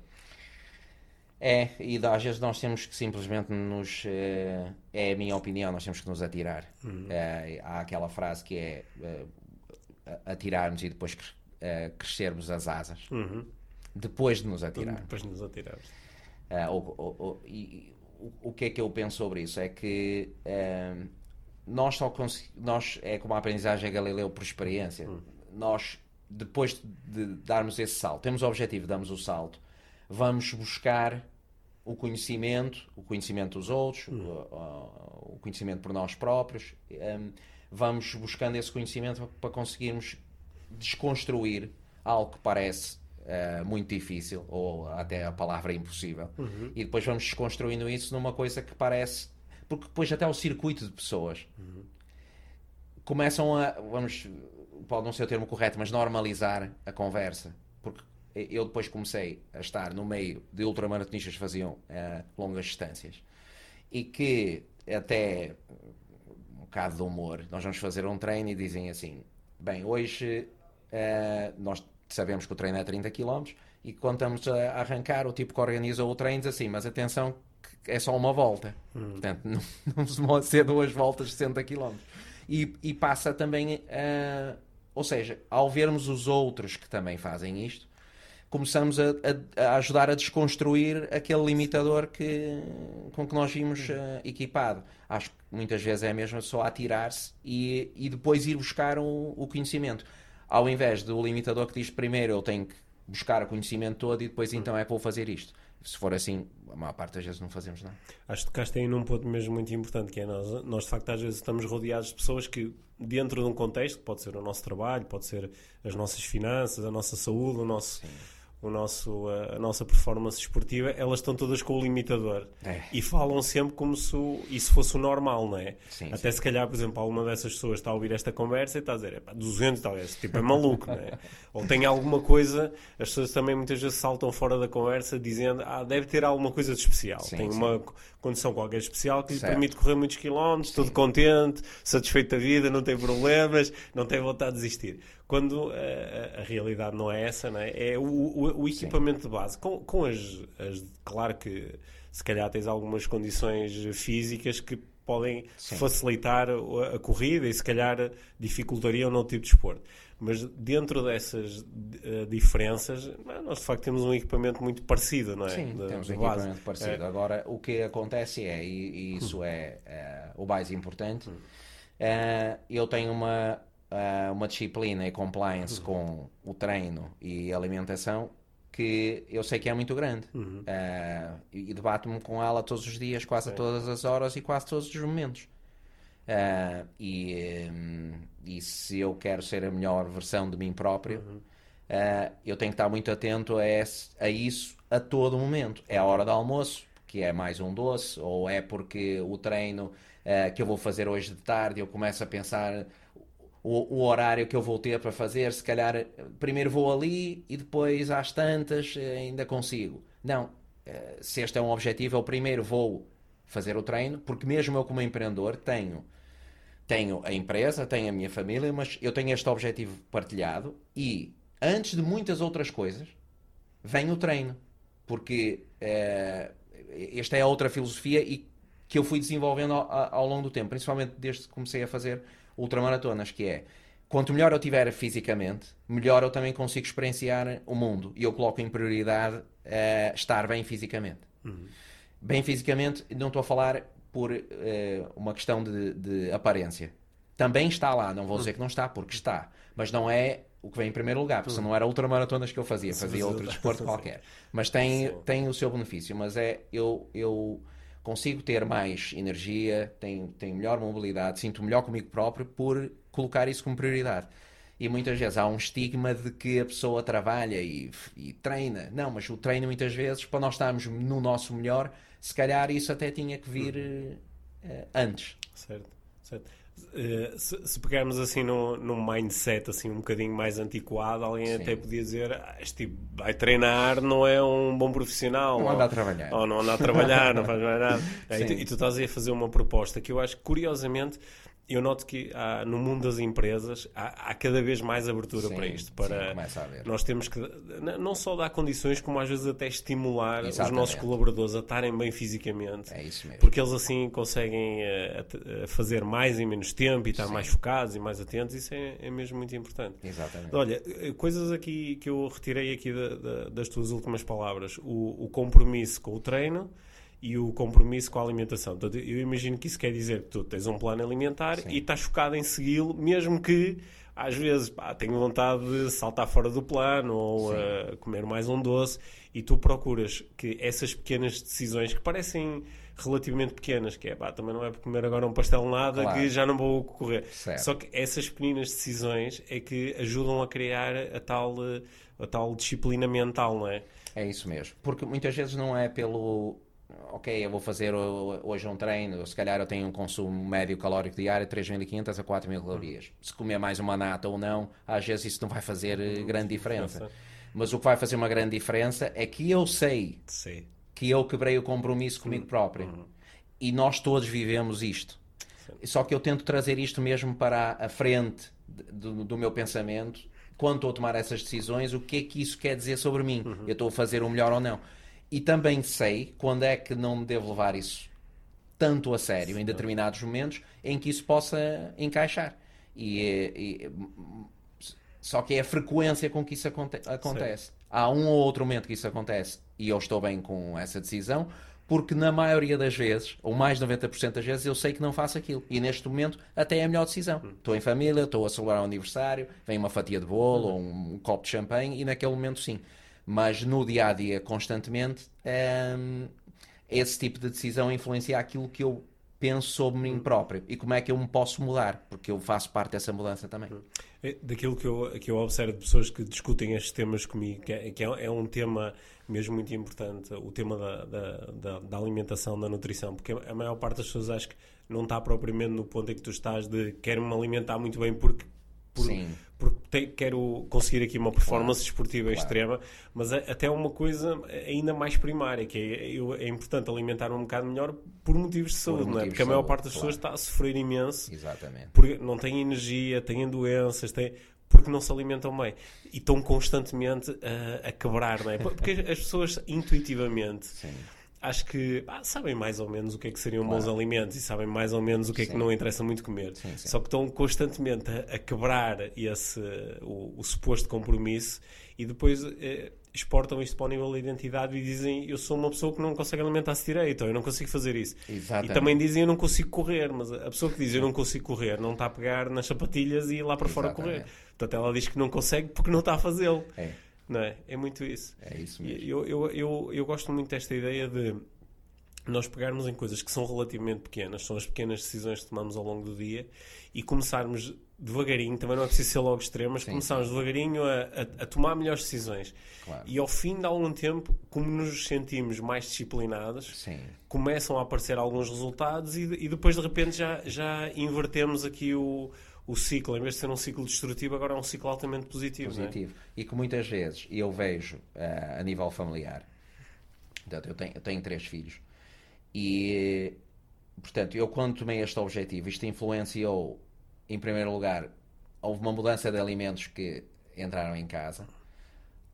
É, e às vezes nós temos que simplesmente nos. Eh, é a minha opinião, nós temos que nos atirar. Uhum. É, há aquela frase que é uh, atirar-nos e depois crescermos as asas uhum. depois de nos atirar. Depois de nos atirar. Uh, o, o, e, o, o, que é que eu penso sobre isso? É que uh, nós só nós é como a aprendizagem a Galileu por experiência. Uhum. Nós, depois de darmos esse salto, temos o objetivo, damos o salto, vamos buscar o conhecimento, o conhecimento dos outros, uhum. o, o, conhecimento por nós próprios. Um, vamos buscando esse conhecimento para conseguirmos desconstruir algo que parece uh, muito difícil, ou até a palavra impossível, uhum. e depois vamos desconstruindo isso numa coisa que parece. Porque depois até o circuito de pessoas uhum. começam a. Vamos. Pode não ser o termo correto, mas normalizar a conversa. Porque eu depois comecei a estar no meio de ultramaratonistas que faziam uh, longas distâncias e que até um bocado de humor, nós vamos fazer um treino e dizem assim: bem, hoje Uh, nós sabemos que o treino é 30 km e quando estamos a arrancar, o tipo que organiza o treino diz assim: mas atenção, que é só uma volta. Hum. Portanto, não, *laughs* não se pode ser duas voltas de 60 km. E, e passa também, uh, ou seja, ao vermos os outros que também fazem isto, começamos a, a, a ajudar a desconstruir aquele limitador que, com que nós vimos uh, equipado. Acho que muitas vezes é mesmo só atirar-se e, e depois ir buscar o, o conhecimento ao invés do limitador que diz primeiro eu tenho que buscar o conhecimento todo e depois então é que vou fazer isto. Se for assim, a maior parte das vezes não fazemos nada. Acho que tocaste aí num ponto mesmo muito importante, que é nós, nós de facto às vezes estamos rodeados de pessoas que dentro de um contexto, pode ser o nosso trabalho, pode ser as nossas finanças, a nossa saúde, o nosso... Sim o nosso, a, nossa performance esportiva, elas estão todas com o limitador. É. E falam sempre como se isso fosse o normal, não é? Sim, Até sim. se calhar, por exemplo, alguma dessas pessoas está a ouvir esta conversa e está a dizer, é pá, 200 talvez, tipo, é maluco, não é? *laughs* Ou tem alguma coisa, as pessoas também muitas vezes saltam fora da conversa dizendo, ah, deve ter alguma coisa de especial. Sim, tem uma condição qualquer especial que lhe certo. permite correr muitos quilómetros, tudo contente, satisfeito da vida, não tem problemas, não tem vontade de desistir quando a, eh, a, a, realidade não é essa, não é? é o, o, o equipamento Sim. de base. Com, com as, as, Claro que se calhar tens algumas condições físicas que podem Sim. facilitar a, a, corrida e se calhar dificultariam no tipo de esporte. Mas dentro dessas uh, diferenças, nós de facto temos um equipamento muito parecido, não é? Sim, de, temos um equipamento parecido. É. Agora, o que acontece é, e, e isso hum. é, é, o mais importante, hum. é, eu tenho uma uh, uma disciplina e compliance uhum. com o treino e alimentação que eu sei que é muito grande. Uhum. Uh, e debato-me com ela todos os dias, quase Sim. todas as horas e quase todos os momentos. Uh, e, um, e se eu quero ser a melhor versão de mim próprio, uhum. uh, eu tenho que estar muito atento a, esse, a isso a todo momento. É a hora do almoço, que é mais um doce, ou é porque o treino uh, que eu vou fazer hoje de tarde eu começo a pensar o, o, horário que eu vou ter para fazer, se calhar primeiro vou ali e depois às tantas ainda consigo. Não, eh, se este é um objetivo, eu primeiro vou fazer o treino, porque mesmo eu como empreendedor tenho tenho a empresa, tenho a minha família, mas eu tenho este objetivo partilhado e antes de muitas outras coisas vem o treino, porque uh, esta é a outra filosofia e que eu fui desenvolvendo ao, ao longo do tempo, principalmente desde que comecei a fazer ultramaratonas, que é quanto melhor eu tiver fisicamente, melhor eu também consigo experienciar o mundo. E eu coloco em prioridade uh, estar bem fisicamente. Uhum. Bem fisicamente, não estou a falar por uh, uma questão de, de, aparência. Também está lá, não vou dizer que não está, porque está. Mas não é o que vem em primeiro lugar, porque uhum. não era ultramaratonas que eu fazia, fazia outro desporto *laughs* qualquer. Mas tem, tem o seu benefício. Mas é, eu, eu consigo ter mais energia, tenho, tenho melhor mobilidade, sinto melhor comigo próprio por colocar isso como prioridade. E muitas vezes há um estigma de que a pessoa trabalha e, e, treina. Não, mas o treino muitas vezes, para nós estarmos no nosso melhor, se calhar isso até tinha que vir uh, antes. Certo, certo. Uh, se, se, pegarmos assim num, num mindset assim um bocadinho mais antiquado, alguém Sim. até podia dizer ah, este tipo vai treinar, não é um bom profissional. Não anda a trabalhar. Ou não anda a trabalhar, não faz mais nada. *laughs* e, tu, e tu estás aí a fazer uma proposta que eu acho que curiosamente eu noto que há, no mundo das empresas há, há cada vez mais abertura sim, para isto. Para nós temos que não só dar condições, como às vezes até estimular Exatamente. os nossos colaboradores a estarem bem fisicamente. É isso mesmo. Porque eles assim conseguem uh, fazer mais em menos tempo e estar sim. mais focados e mais atentos. Isso é, é, mesmo muito importante. Exatamente. Olha, eh, coisas aqui que eu retirei aqui da, da, das tuas últimas palavras: o, o compromisso com o treino e o compromisso com a alimentação. Portanto, eu imagino que isso quer dizer que tu tens um plano alimentar Sim. e estás focado em segui-lo, mesmo que às vezes pá, tenho vontade de saltar fora do plano ou uh, comer mais um doce e tu procuras que essas pequenas decisões que parecem relativamente pequenas, que é pá, também não é por comer agora um pastel nada claro. que já não vou correr. Certo. Só que essas pequenas decisões é que ajudam a criar a tal, a tal disciplina mental, não é? É isso mesmo. Porque muitas vezes não é pelo ok, eu vou fazer hoje um treino, se calhar eu tenho um consumo médio calórico diário de 3.500 a 4.000 calorias. Se comer mais uma nata ou não, às vezes isso não vai fazer eh, grande diferença. Mas o que vai fazer uma grande diferença é que eu sei Sim. que eu quebrei o compromisso comigo próprio. Uhum. E nós todos vivemos isto. Sim. Só que eu tento trazer isto mesmo para a frente do, do meu pensamento. Quando estou a tomar essas decisões, o que é que isso quer dizer sobre mim? Uhum. Eu estou a fazer o melhor ou não? E também sei quando é que não me devo levar isso tanto a sério em determinados momentos em que isso possa encaixar. E, e só que é a frequência com que isso aconte acontece. Sim. Há um ou outro momento que isso acontece e eu estou bem com essa decisão, porque na maioria das vezes, ou mais de 90% das vezes, eu sei que não faço aquilo. E neste momento até é a melhor decisão. Hum. Estou em família, estou a celebrar um aniversário, vem uma fatia de bolo hum. ou um, um copo de champanhe e naquele momento sim mas no dia a dia, constantemente, um, esse tipo de decisão influencia aquilo que eu penso sobre mim próprio e como é que eu me posso mudar, porque eu faço parte dessa mudança também. É, daquilo que eu, que eu observo de pessoas que discutem estes temas comigo, que é, que é, é um tema mesmo muito importante, o tema da, da, da, da, alimentação, da nutrição, porque a maior parte das pessoas acho que não está propriamente no ponto em que tu estás de quero-me alimentar muito bem porque por, porque te, quero conseguir aqui uma performance claro. esportiva claro. extrema, mas é, até uma coisa ainda mais primária, que é, é importante alimentar um bocado melhor por motivos de saúde, motivos não é? Porque a maior parte das claro. pessoas está a sofrer imenso, Exatamente. porque não têm energia, têm doenças, têm porque não se alimentam bem e estão constantemente a, a quebrar, não é? Porque as pessoas intuitivamente Sim acho que sabem mais ou menos o que é que seriam claro. bons alimentos e sabem mais ou menos o que é que não interessa muito comer. Sim, sim. Só que estão constantemente a, a quebrar esse, o, o, suposto compromisso e depois eh, exportam isto para o nível da identidade e dizem eu sou uma pessoa que não consegue alimentar-se direito ou eu não consigo fazer isso. Exatamente. E também dizem eu não consigo correr, mas a pessoa que diz eu não consigo correr não está a pegar nas sapatilhas e ir lá para Exatamente. fora correr. Portanto, ela diz que não consegue porque não está a fazê-lo. É. Não é? É muito isso. É isso mesmo. Eu, eu, eu, eu gosto muito desta ideia de nós pegarmos em coisas que são relativamente pequenas, são as pequenas decisões que tomamos ao longo do dia e começarmos devagarinho, também não é preciso ser logo extremas, começarmos devagarinho a, a, a, tomar melhores decisões. Claro. E ao fim de algum tempo, como nos sentimos mais disciplinados, Sim. começam a aparecer alguns resultados e, e depois de repente já, já invertemos aqui o, o ciclo, em vez de ser um ciclo destrutivo, agora é um ciclo altamente positivo. É? Positivo. É? E que muitas vezes eu vejo uh, a nível familiar. Portanto, eu tenho, eu tenho três filhos. E, portanto, eu quando tomei este objetivo, isto influenciou, em primeiro lugar, houve uma mudança de alimentos que entraram em casa.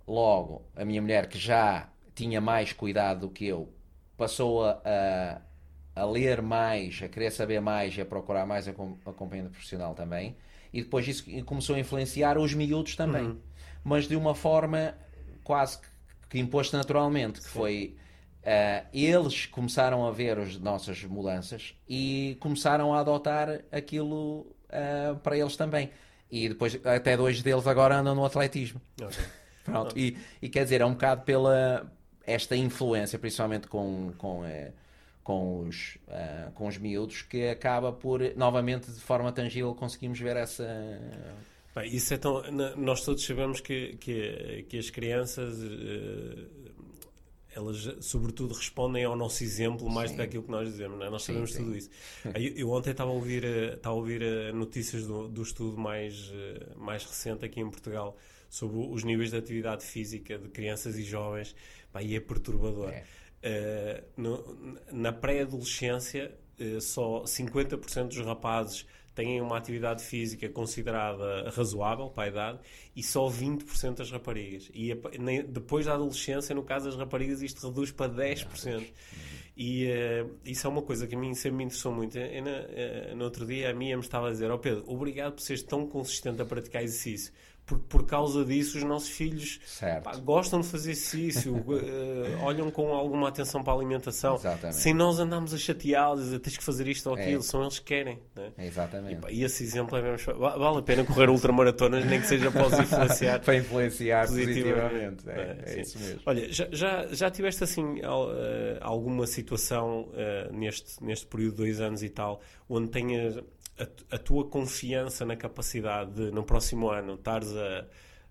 Logo, a minha mulher, que já tinha mais cuidado do que eu, passou a, a a ler mais, a querer saber mais e a procurar mais acompanhamento profissional também. E depois isso começou a influenciar os miúdos também. Uhum. Mas de uma forma quase que, que imposto naturalmente, que Sim. foi... Uh, eles começaram a ver as nossas mudanças e começaram a adotar aquilo uh, para eles também. E depois, até dois deles agora andam no atletismo. Okay. *laughs* Pronto. E, e, quer dizer, é um bocado pela esta influência, principalmente com, com, uh, com, os, uh, com os miúdos, que acaba por, novamente, de forma tangível, conseguimos ver essa. Bem, isso é tão. Nós todos sabemos que, que, que as crianças. Uh, elas sobretudo respondem ao nosso exemplo mais sim. do que aquilo que nós dizemos, é? nós sabemos sim, sim. tudo isso. Eu, eu, ontem estava a ouvir, estava a ouvir notícias do, do estudo mais, mais recente aqui em Portugal sobre os níveis de atividade física de crianças e jovens, pá, e é perturbador. É. Uh, no, na pré-adolescência, uh, só 50% dos rapazes têm uma atividade física considerada razoável para a idade e só 20% das raparigas. E a, nem, depois da adolescência, no caso das raparigas, isto reduz para 10%. E uh, isso é uma coisa que a mim sempre me interessou muito. Eu, uh, no outro dia, a minha me estava a dizer: Ó oh Pedro, obrigado por seres tão consistente a praticar exercício por, por causa disso os nossos filhos pá, gostam de fazer exercício, uh, *laughs* olham com alguma atenção para a alimentação. Exatamente. Sem nós andarmos a chateá-los, tens que fazer isto ou é. aquilo, é. são eles que querem. Né? Exatamente. E, pá, e, esse exemplo é mesmo. Vale a pena correr ultramaratonas, nem que seja para os *laughs* influenciar. para influenciar positivamente. positivamente. É, é, é isso mesmo. Olha, já, já, já tiveste assim eh, alguma situação uh, neste, neste período de dois anos e tal, onde tenhas a, a, tua confiança na capacidade de, no próximo ano, estares a,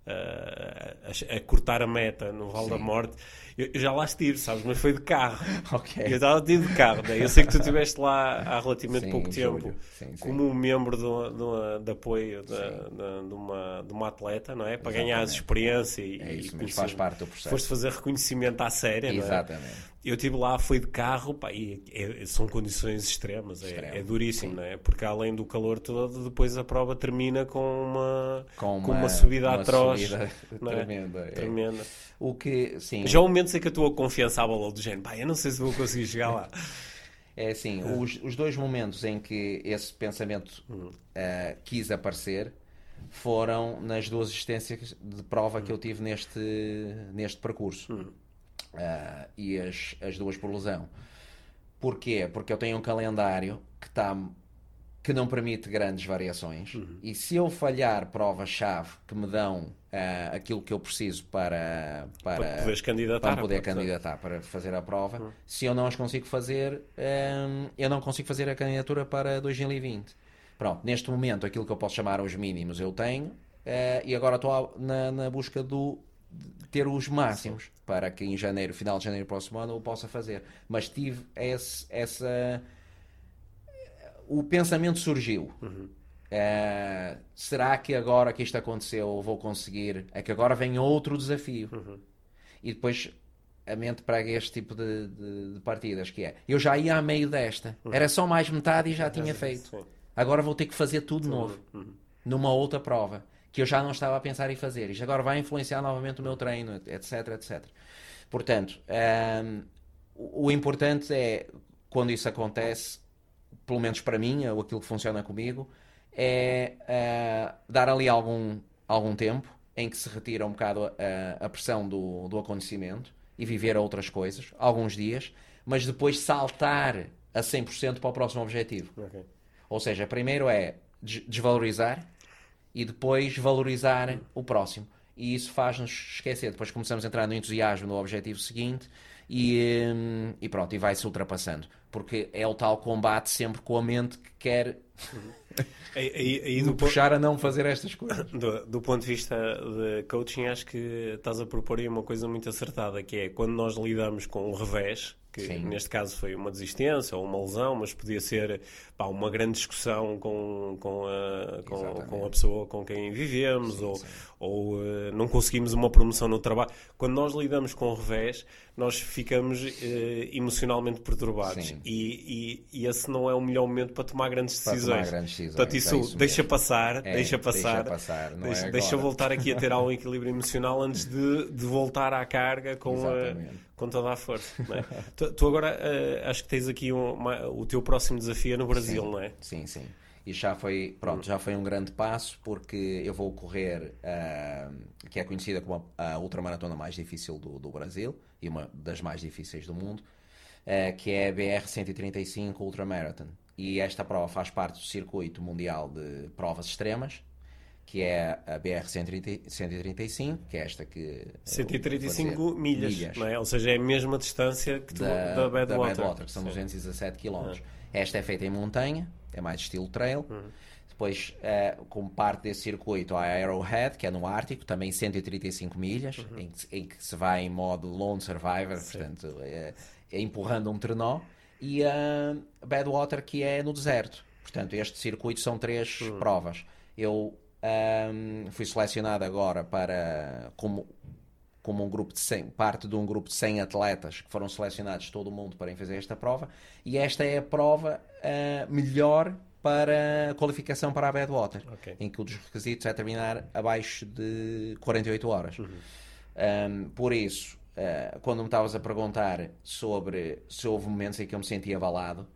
a, a, cortar a meta no Val Sim. da Morte, eu, eu, já lá estive, sabes? Mas foi de carro. *laughs* Okay. Eu estava de carro. Né? Eu sei que tu estiveste lá há relativamente sim, pouco tempo, sim, como um membro do, do, de apoio de, de, de, uma, de uma atleta, não é? Para ganhar experiência e, é isso, e faz parte do processo. Foste fazer reconhecimento à séria, Exatamente. não é? Eu estive lá, foi de carro, pá, e é, são condições extremas, é, é duríssimo, não é? Porque além do calor todo, depois a prova termina com uma, com uma, com uma subida uma atroz. Subida *laughs* é? tremenda. É. Tremenda. O que, sim. Já o momento em que a tua confiança abalou do género, pá, eu não sei se vou conseguir chegar lá. *laughs* É assim, os, os dois momentos em que esse pensamento uh, quis aparecer foram nas duas existências de prova que eu tive neste, neste percurso. Uh, e as, as duas por lesão. Porquê? Porque eu tenho um calendário que está que não permite grandes variações. Uhum. E se eu falhar provas-chave que me dão uh, aquilo que eu preciso para, para, para, candidatar, para poder candidatar para fazer a prova, uhum. se eu não as consigo fazer, um, eu não consigo fazer a candidatura para 2020. Pronto, neste momento aquilo que eu posso chamar os mínimos eu tenho uh, e agora estou na, na busca do ter os máximos Sim. para que em janeiro, final de janeiro próximo ano eu possa fazer. Mas tive esse, essa o pensamento surgiu. Uhum. Uh, será que agora que isto aconteceu vou conseguir? É que agora vem outro desafio. Uhum. E depois a mente prega este tipo de, de, de, partidas, que é, eu já ia a meio desta, uhum. era só mais metade e já tinha feito. Sim. Agora vou ter que fazer tudo de novo, uhum. numa outra prova, que eu já não estava a pensar em fazer. Isto agora vai influenciar novamente o meu treino, etc, etc. Portanto, um, ehm, o importante é, quando isso acontece, pelo menos para mim, ou aquilo que funciona comigo, é uh, dar ali algum, algum tempo em que se retira um bocado a, a pressão do, do acontecimento e viver outras coisas, alguns dias, mas depois saltar a 100% para o próximo objetivo. Okay. Ou seja, primeiro é desvalorizar e depois valorizar o próximo. E isso faz-nos esquecer. Depois começamos a entrar no entusiasmo no objetivo seguinte e, hum, e pronto, e vai-se ultrapassando. Porque é o tal combate sempre com a mente que quer *laughs* aí, aí do puxar a não fazer estas coisas. *coughs* Do, do, ponto de vista de coaching, acho que estás a propor aí uma coisa muito acertada, que é quando nós lidamos com o revés, que Sim. neste caso foi uma desistência ou uma lesão, mas podia ser pá, uma grande discussão com, com, a, com, com, a pessoa com quem vivemos sim, ou, sim. ou uh, não conseguimos uma promoção no trabalho. Quando nós lidamos com o revés, nós ficamos uh, emocionalmente perturbados e, e, e, esse não é o melhor momento para tomar grandes decisões. Para tomar grandes decisões. Portanto, isso, é isso deixa, passar, é, deixa passar, deixa passar, deixa, é deixa voltar aqui a ter algum equilíbrio emocional antes de, de voltar à carga com, a, com toda a força. É? *laughs* tu, tu, agora uh, acho que tens aqui um, uma, o teu próximo desafio é no Brasil, sim, não é? Sim, sim. E já foi, pronto, já foi um grande passo porque eu vou correr, uh, que é conhecida como a, a ultramaratona mais difícil do, do, Brasil e uma das mais difíceis do mundo, uh, que é a BR 135 Ultramarathon. E esta prova faz parte do circuito mundial de provas extremas, que é a BR 135, que é esta que. 135 milhas, milhas, não é? Ou seja, é a mesma distância que tu, da, da Badwater. Da Badwater, que são Sim. 217 km. Ah. Esta é feita em montanha, é mais estilo trail. Uhum. Depois, uh, como parte desse circuito, a Arrowhead, que é no Ártico, também 135 milhas, uhum. em, em, que se vai em modo lone survivor, Sim. portanto, é, é, empurrando um trenó. E a uh, Badwater, que é no deserto. Portanto, este circuito são três uhum. provas. Eu um, fui selecionado agora para como como um grupo de 100, parte de um grupo de 100 atletas que foram selecionados todo o mundo para fazer esta prova e esta é a prova uh, melhor para qualificação para a Badwater, okay. em que um dos requisitos é terminar abaixo de 48 horas. Uhum. Um, por isso, uh, quando me estavas a perguntar sobre se houve momentos em que eu me sentia abalado,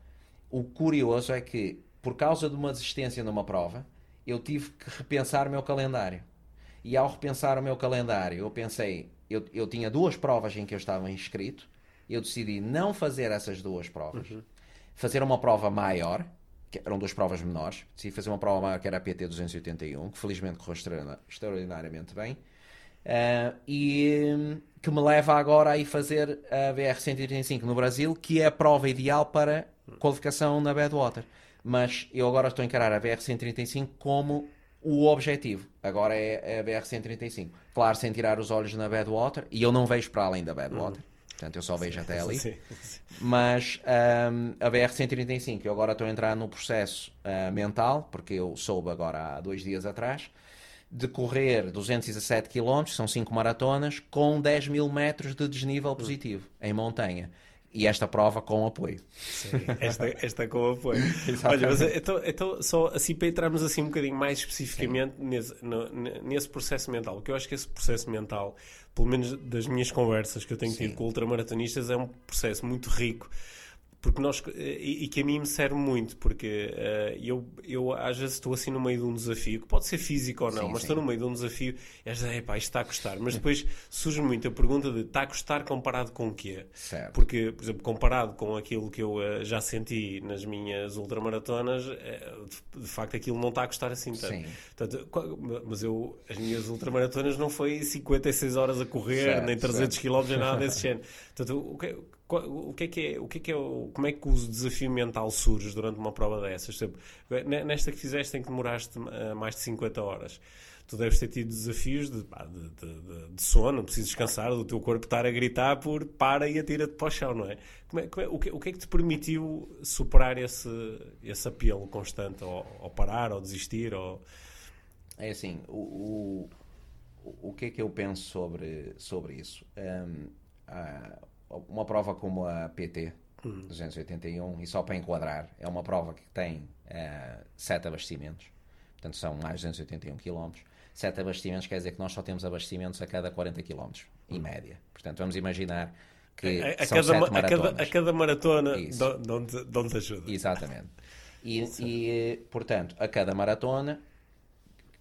o curioso é que, por causa de uma desistência numa prova, eu tive que repensar o meu calendário. E ao repensar o meu calendário, eu pensei, eu, eu tinha duas provas em que eu estava inscrito, eu decidi não fazer essas duas provas, uhum. fazer uma prova maior, que eram duas provas menores, decidi fazer uma prova maior que era a PT 281, que felizmente correu extraordinariamente bem, uh, e que me leva agora a ir fazer a BR 135 no Brasil, que é a prova ideal para qualificação na Badwater. Mas eu agora estou a encarar a BR 135 como o objetivo. Agora é, a BR-135. Claro, sem tirar os olhos na Badwater, e eu não vejo para além da Badwater. Uhum. Portanto, eu só vejo até ali. Sim, sim. Mas um, a BR-135, eu agora estou a entrar no processo uh, mental, porque eu soube agora há dois dias atrás, de correr 217 km, são 5 maratonas, com 10 mil metros de desnível positivo, uhum. em montanha. E esta prova com apoio. Sim, esta, esta com apoio. *laughs* Olha, mas então, então, só assim para entrarmos assim um bocadinho mais especificamente nesse, no, nesse processo mental, porque eu acho que esse processo mental, pelo menos das minhas conversas que eu tenho Sim. tido com ultramaratonistas, é um processo muito rico porque nós e, e, que a mim me serve muito porque uh, eu, eu às vezes estou assim no meio de um desafio que pode ser físico ou não, sim, mas sim. estou no meio de um desafio e às vezes, isto está a custar mas depois surge muito a pergunta de está a custar comparado com o quê? Certo. porque, por exemplo, comparado com aquilo que eu uh, já senti nas minhas ultramaratonas uh, de, de, facto aquilo não está a custar assim tanto, Portanto, mas eu, as minhas ultramaratonas não foi 56 horas a correr, certo, nem 300 km, nem nada desse *laughs* género Portanto, o que, o que é que é, o que é, que é como é que o desafio mental surge durante uma prova dessas? Nesta que fizeste em que demoraste uh, mais de 50 horas, tu deves ter tido desafios de, de, de, de sono, preciso descansar, do teu corpo estar a gritar por para e atira-te para o chão, não é? Como é, como é o, que, o, que, é que te permitiu superar esse, esse apelo constante, ou parar, ou desistir, ou... É assim, o, o, o que é que eu penso sobre, sobre isso? Um, uma prova como a PT uhum. 281, e só para enquadrar, é uma prova que tem uh, sete abastecimentos, portanto são mais de 281 km. Sete abastecimentos quer dizer que nós só temos abastecimentos a cada 40 km, em uhum. média. Portanto, vamos imaginar que a, a são cada, sete a cada, a cada maratona de onde ajuda. Exatamente. E, *laughs* e, portanto, a cada maratona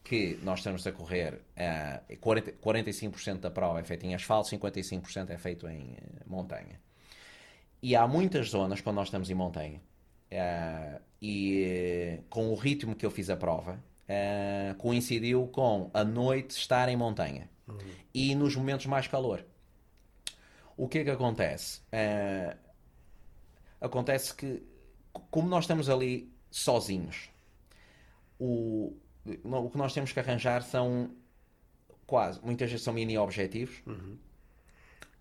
que nós estamos a correr, uh, 40, 45% da prova é feita em asfalto, 55% é feito em uh, montanha. E há muitas zonas, quando nós estamos em montanha, uh, e uh, com o ritmo que eu fiz a prova, coincidiu com a noite estar em montanha. Uhum. E nos momentos mais calor. O que é que acontece? Acontece que, como nós estamos ali sozinhos, o, o que nós temos que arranjar são quase, muitas vezes são mini objetivos, uhum.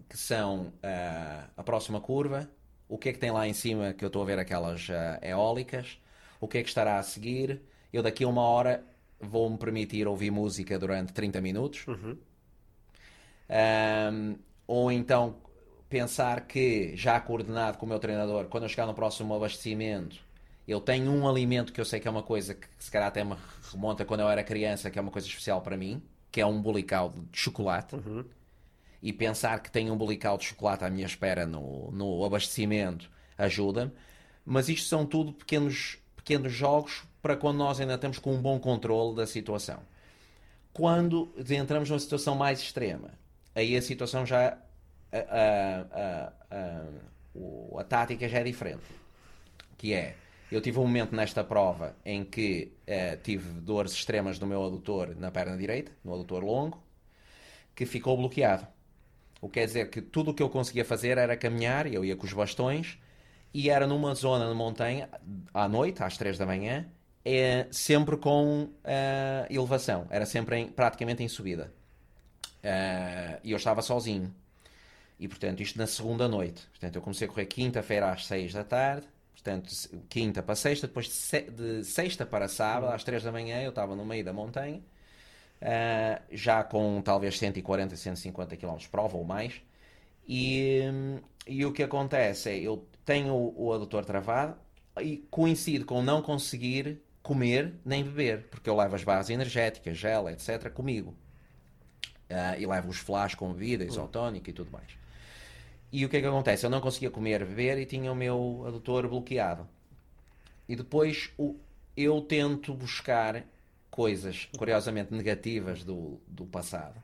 que são uh, a próxima curva, o que é que tem lá em cima que eu estou a ver aquelas uh, eólicas, o que é que estará a seguir, eu daqui a uma hora vou-me permitir ouvir música durante 30 minutos, uhum. um, ou então pensar que, já coordenado com o meu treinador, quando eu chegar no próximo abastecimento, eu tenho um alimento que eu sei que é uma coisa que se calhar até me remonta quando eu era criança, que é uma coisa especial para mim, que é um bulical de chocolate. Uhum. e pensar que tenho um bolical de chocolate à minha espera no, no abastecimento ajuda-me. Mas isto são tudo pequenos, pequenos jogos para quando nós ainda estamos com um bom controle da situação. Quando entramos numa situação mais extrema, aí a situação já. A, a, a, a tática já é diferente. Que é. Eu tive um momento nesta prova em que uh, tive dores extremas no meu adutor na perna direita, no adutor longo, que ficou bloqueado. O que quer dizer que tudo o que eu conseguia fazer era caminhar, eu ia com os bastões, e era numa zona de montanha, à noite, às 3 da manhã, é, sempre com uh, elevação, era sempre em, praticamente em subida. Uh, e eu estava sozinho. E portanto, isto na segunda noite. Portanto, eu comecei a correr quinta-feira às 6 da tarde, portanto, quinta para sexta, depois de, sexta para sábado, às 3 da manhã, eu estava no meio da montanha, uh, já com talvez 140, 150 km de prova ou mais. E, e o que acontece é, eu tenho o, o adutor travado e coincide com não conseguir comer nem beber, porque eu levo as barras energéticas, gel, etc., comigo. Uh, e levo os flash com bebida, isotónica e tudo mais. E o que é que acontece? Eu não conseguia comer, beber e tinha o meu adutor bloqueado. E depois o, eu tento buscar coisas, curiosamente, negativas do, do passado.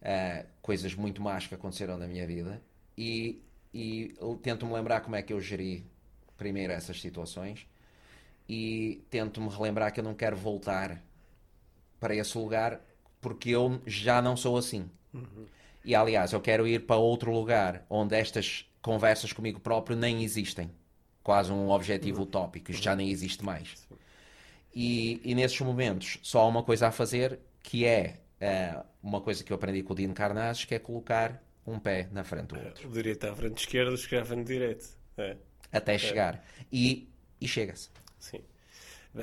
Uh, coisas muito más que aconteceram na minha vida. E, e tento-me lembrar como é que eu geri primeiro essas situações e tento-me relembrar que eu não quero voltar para esse lugar porque eu já não sou assim. Uhum. E aliás, eu quero ir para outro lugar onde estas conversas comigo próprio nem existem. Quase um objetivo utópico, isto já nem existe mais. E, e, nesses momentos só há uma coisa a fazer que é uh, uma coisa que eu aprendi com o Dino Carnazes, que é colocar um pé na frente do outro. O direito à frente esquerda, o esquerdo à frente direito. É. Até é. chegar. E, e chega-se. Sim.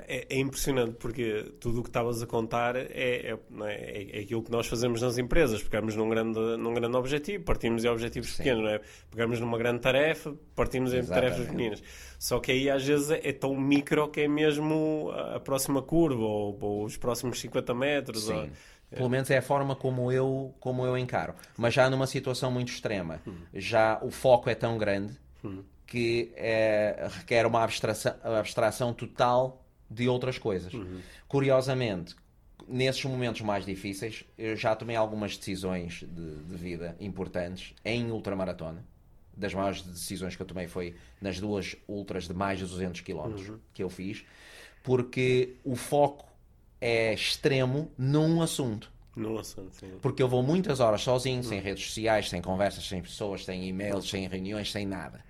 É, é, impressionante porque tudo o que estavas a contar é, é, é, é, aquilo que nós fazemos nas empresas. Pegamos num grande, num grande objetivo, partimos em objetivos Sim. pequenos, não é? Pegamos numa grande tarefa, partimos em tarefas pequenas. Só que aí às vezes é tão micro que é mesmo a próxima curva ou, ou os próximos 50 metros. Sim. Ou, pelo menos é a forma como eu, como eu encaro. Mas já numa situação muito extrema, hum. já o foco é tão grande hum. que é, requer uma abstração, abstração total de outras coisas. Uhum. Curiosamente, nesses momentos mais difíceis, eu já tomei algumas decisões de, de, vida importantes em ultramaratona. Das maiores decisões que eu tomei foi nas duas ultras de mais de 200 km uhum. que eu fiz, porque o foco é extremo num assunto. Num assunto, sim. Porque eu vou muitas horas sozinho, uhum. sem redes sociais, sem conversas, sem pessoas, sem e-mails, sem reuniões, sem nada.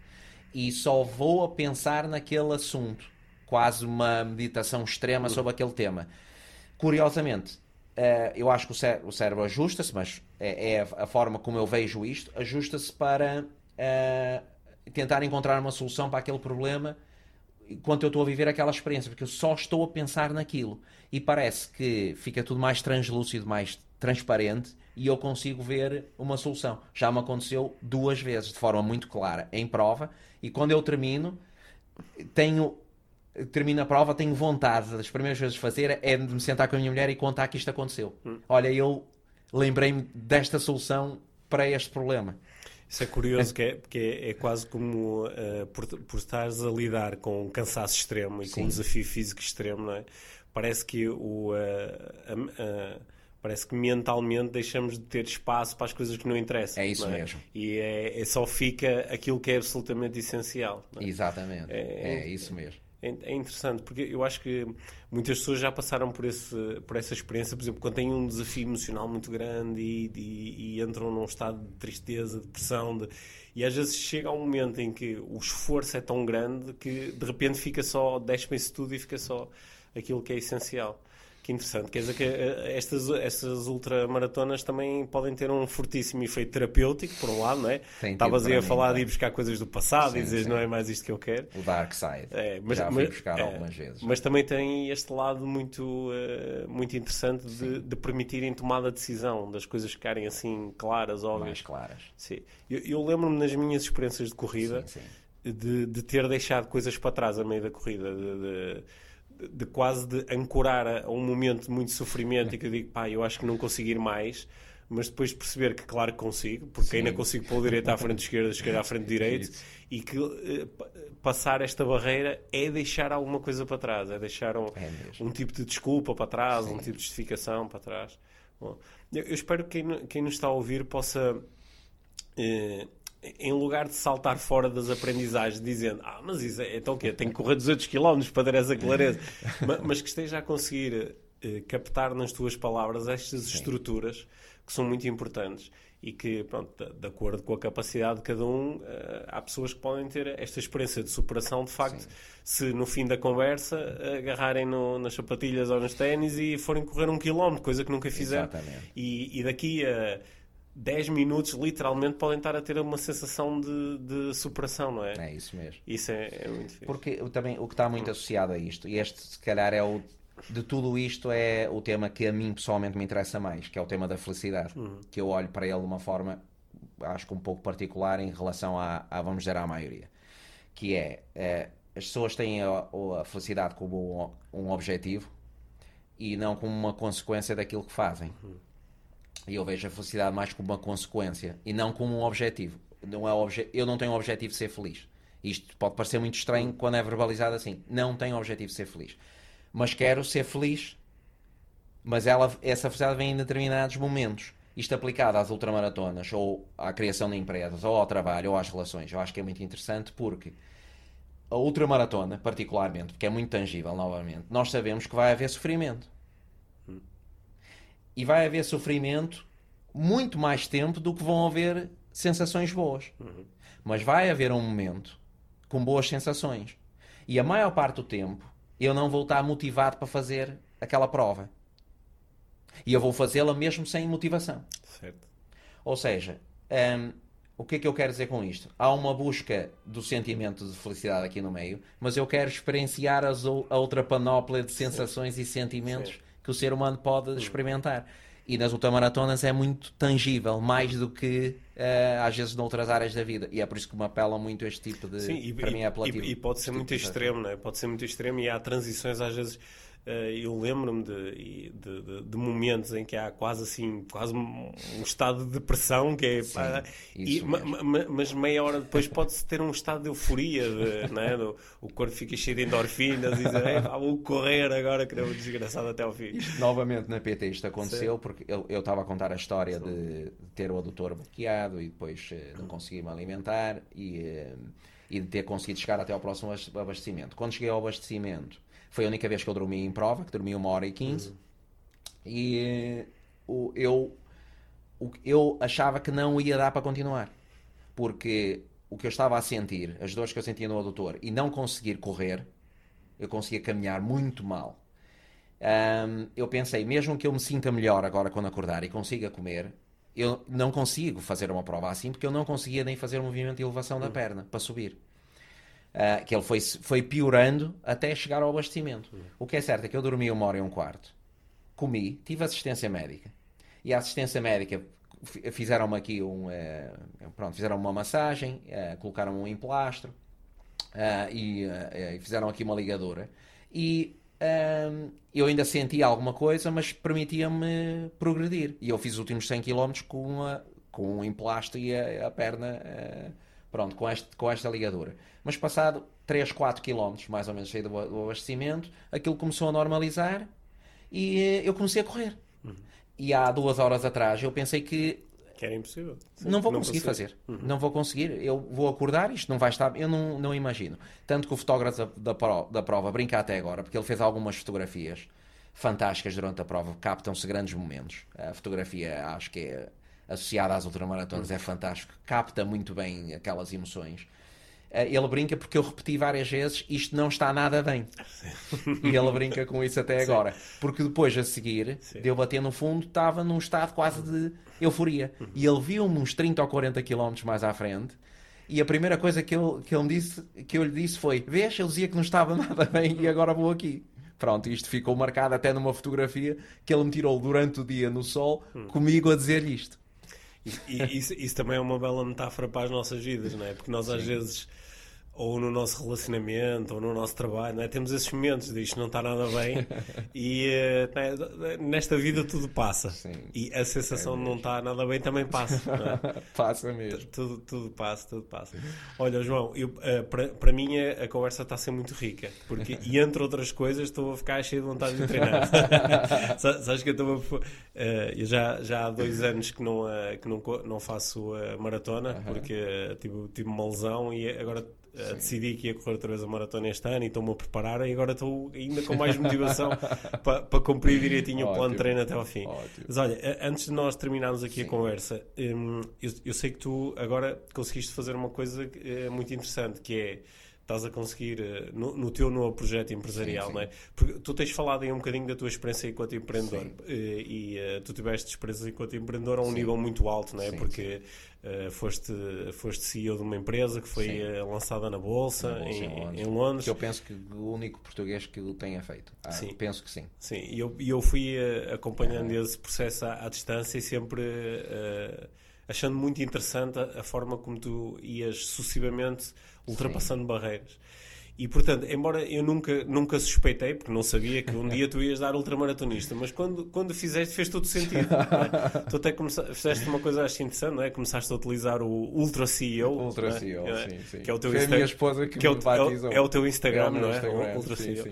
E só vou a pensar naquele assunto quase uma meditação extrema sobre aquele tema. Curiosamente, uh, eu acho que o, cé o cérebro ajusta-se, mas é, é, a forma como eu vejo isto, ajusta-se para uh, tentar encontrar uma solução para aquele problema enquanto eu estou a viver aquela experiência, porque eu só estou a pensar naquilo. E parece que fica tudo mais translúcido, mais transparente e eu consigo ver uma solução. Já me aconteceu duas vezes, de forma muito clara, em prova, e quando eu termino, tenho termino a prova, tenho vontade, das primeiras vezes de fazer, é de me sentar com a minha mulher e contar que isto aconteceu. Hum. Olha, eu lembrei-me desta solução para este problema. Isso é curioso, que é, porque é, é quase como uh, por, por estares a lidar com um cansaço extremo e Sim. com um desafio físico extremo, não é? Parece que o. Uh, uh, parece que mentalmente deixamos de ter espaço para as coisas que não interessam. É isso é? mesmo. E é, é, só fica aquilo que é absolutamente essencial. É? Exatamente. É, é, isso mesmo. É, é interessante, porque eu acho que muitas pessoas já passaram por, esse, por essa experiência, por exemplo, quando têm um desafio emocional muito grande e, e, e entram num estado de tristeza, depressão, de, e às vezes chega um momento em que o esforço é tão grande que de repente fica só, despe-se tudo e fica só aquilo que é essencial. Que interessante. Quer dizer que eh, estas, estas ultramaratonas também podem ter um fortíssimo efeito terapêutico, por um lado, não é? Estavas aí a falar de ir buscar coisas do passado sim, e dizer não é mais isto que eu quero. O dark side. É, mas, Já fui buscar é, algumas vezes. Mas também tem este lado muito, uh, muito interessante de, de, permitirem tomada de decisão das coisas ficarem assim claras, óbvias. Mais claras. Sim. Eu, eu lembro-me nas minhas experiências de corrida. De, de ter deixado coisas para trás a meio da corrida. de, de de quase de ancorar a, um momento de muito sofrimento e que eu digo, pá, eu acho que não consigo ir mais, mas depois perceber que, claro que consigo, porque Sim. ainda consigo pôr o direito à frente esquerda, esquerda à frente *laughs* direito, e que eh, pa- passar esta barreira é deixar alguma coisa para trás, é deixar um, É um tipo de desculpa para trás, um tipo de justificação para trás. Bom, eu, eu espero que quem, quem nos está a ouvir possa, eh, em lugar de saltar fora das aprendizagens, dizendo ah, mas isso é, então o quê? Tenho que correr 200 km para ter essa clareza, *laughs* Ma- mas, que esteja a conseguir eh, captar nas tuas palavras estas estruturas que são muito importantes e que, pronto, de, acordo com a capacidade de cada um, eh, há pessoas que podem ter esta experiência de superação, de facto, se no fim da conversa agarrarem no- nas sapatilhas ou nos ténis e forem correr um quilómetro, coisa que nunca fizeram. Exatamente. E, e daqui a 10 minutos, literalmente, podem estar a ter uma sensação de, de superação, não é? É isso mesmo. Isso é, é muito fixe. Porque também o que está muito associado a isto, e este se calhar é o de tudo isto é o tema que a mim pessoalmente me interessa mais, que é o tema da felicidade. Que eu olho para ele de uma forma, acho que um pouco particular em relação à, à vamos dizer, à maioria. Que é, eh, as pessoas têm a, a felicidade como um, um objetivo e não como uma consequência daquilo que fazem. E eu vejo a felicidade mais como uma consequência e não como um objetivo. Não é obje... Eu não tenho o objetivo de ser feliz. Isto pode parecer muito estranho quando é verbalizado assim. Não tenho o objetivo de ser feliz. Mas quero ser feliz. Mas ela, essa felicidade vem em determinados momentos. Isto aplicado às ultramaratonas, ou à criação de empresas, ou ao trabalho, ou às relações. Eu acho que é muito interessante porque a ultramaratona, particularmente, porque é muito tangível, novamente, nós sabemos que vai haver sofrimento. E vai haver sofrimento muito mais tempo do que vão haver sensações boas. Mas vai haver um momento com boas sensações. E a maior parte do tempo eu não vou estar motivado para fazer aquela prova. E eu vou fazê-la mesmo sem motivação. Certo. Ou seja, hum, o que é que eu quero dizer com isto? Há uma busca do sentimento de felicidade aqui no meio, mas eu quero experienciar as a outra panóplia de sensações e sentimentos Sim. Que o ser humano pode experimentar. E nas ultramaratonas é muito tangível, mais do que eh, às vezes noutras áreas da vida. E é por isso que me apela muito este tipo de. Sim, e, para e- mim é apelativo. e- e pode ser muito tipo de extremo, não é? Pode ser muito extremo e há transições às vezes. Eh, eu lembro-me de, de, de- de momentos em que há quase assim, quase um, estado de depressão que é. Sim, pá, e- ma- mas meia hora depois pode-se ter um estado de euforia, de, *laughs* não é? Do- o corpo fica cheio de endorfinas e diz, "Ei, pá, vou correr agora que não desgraçado até ao fim. Novamente na PT isto aconteceu porque eu eu estava a contar a história de, de ter o adutor bloqueado e depois eh, não conseguir me alimentar e, eh, e de ter conseguido chegar até ao próximo abas- abastecimento. Quando cheguei ao abastecimento, foi a única vez que eu dormi em prova, que dormi uma hora e quinze, e eh, o, eu, o, eu achava que não ia dar para continuar, porque o que eu estava a sentir, as dores que eu sentia no adutor e não conseguir correr, eu conseguia caminhar muito mal. Ahm, eu pensei, mesmo que eu me sinta melhor agora quando acordar e consiga comer, eu não consigo fazer uma prova assim porque eu não conseguia nem fazer um movimento de elevação da perna para subir. Ah, que ele foi, foi piorando até chegar ao abastecimento. O que é certo é que eu dormi uma hora e um quarto, comi, tive assistência médica. E a assistência médica fi- fizeram-me aqui um. eh, pronto, fizeram uma massagem, eh, colocaram um emplastro ah, e, fizeram aqui uma ligadura. E eu ainda sentia alguma coisa, mas permitia-me progredir. E eu fiz os últimos 100 km com, a, com um emplastro e a, a perna. Pronto, com, este, com esta ligadura. Mas passado 3, 4 km, mais ou menos, cheio do, do abastecimento, aquilo começou a normalizar e eh, eu comecei a correr. E há duas horas atrás eu pensei que Que era impossível. Sim, não vou conseguir consigo. fazer. Não vou conseguir. Eu vou acordar, isto não vai estar. Eu não, não imagino. Tanto que o fotógrafo da, da, da prova brinca até agora, porque ele fez algumas fotografias fantásticas durante a prova, captam-se grandes momentos. A fotografia, acho que é associada às ultramaratonas, é fantástico. Capta muito bem aquelas emoções. Eh, Ele brinca porque eu repeti várias vezes isto não está nada bem. e ele brinca com isso até *laughs* agora. Porque depois, a seguir, Sim. de eu bater no fundo, estava num estado quase de euforia. E ele viu-me uns 30 ou 40 km mais à frente. E a primeira coisa que, ele, que, ele disse, que eu lhe disse foi: Vês, ele dizia que não estava *laughs* nada bem e agora vou aqui. Pronto, isto ficou marcado até numa fotografia que ele me tirou durante o dia no sol, comigo a dizer-lhe isto. Isso, isso também é uma bela metáfora para as nossas vidas, não é? Porque nós às vezes ou no nosso relacionamento, ou no nosso trabalho, é? temos esses momentos de isto não está nada bem *laughs* e uh, nesta vida tudo passa. Sim, e a sensação é de não estar nada bem também passa. É? *laughs* passa mesmo. Tudo, tudo passa, tudo passa. Olha, João, uh, para, para mim a, conversa está a ser muito rica, porque, e entre outras coisas, estou a ficar cheio de vontade de treinar. *laughs* Sabes que eu estou a, uh, eu já, já há dois anos que não, que não, não faço maratona, porque tive, tive uma lesão e agora Uh, decidi que ia correr outra vez a maratona este ano e estou-me a preparar e agora estou ainda com mais motivação *laughs* para, para cumprir direitinho o plano de treino até ao fim. Ótimo. Mas olha, antes de nós terminarmos aqui Sim. a conversa, um, eu, eu, sei que tu agora conseguiste fazer uma coisa uh, muito interessante que é estás a conseguir uh, no, no, teu novo projeto empresarial, sim, sim. não é? Porque tu tens falado aí um bocadinho da tua experiência enquanto empreendedor uh, e uh, tu tiveste experiência enquanto empreendedor a um sim. nível muito alto, não é? Porque foste, foste CEO de uma empresa que foi lançada na Bolsa, na bolsa em, em, Londres. em, Londres. Que eu penso que o único português que o tenha feito. Ah, sim. Penso que sim. Sim, e eu, eu fui acompanhando esse processo à, à distância e sempre achando muito interessante a, a, forma como tu ias sucessivamente ultrapassando Sim. barreiras. E portanto, embora eu nunca, nunca suspeitei, porque não sabia que um dia tu ias dar ultramaratonista, mas quando, quando fizeste fez todo sentido. É? *laughs* Tu até começaste, fizeste uma coisa acho interessante, não é? Começaste a utilizar o Ultra CEO. Ultra é? CEO, é? sim, sim. Que é o teu Foi Insta... a minha esposa que, que é, o, é, é, o teu Instagram, é não é? Instagram, Ultra sim, CEO. Sim.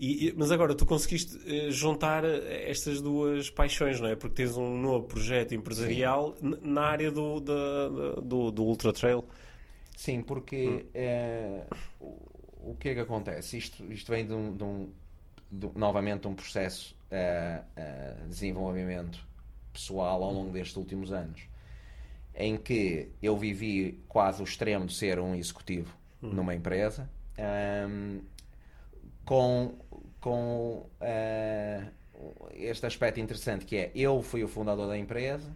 E, mas agora tu conseguiste uh, juntar eh, estas duas paixões, não é? Porque tens um novo projeto empresarial na área do, do, do, do Ultra Trail. Sim, porque é, o, o que é que acontece? Isto, isto vem de um, de um de, novamente um processo uh, uh, de desenvolvimento pessoal ao longo destes últimos anos, em que eu vivi quase o extremo de ser um executivo hum. numa empresa, ehm, com com este aspecto interessante que é eu fui o fundador da empresa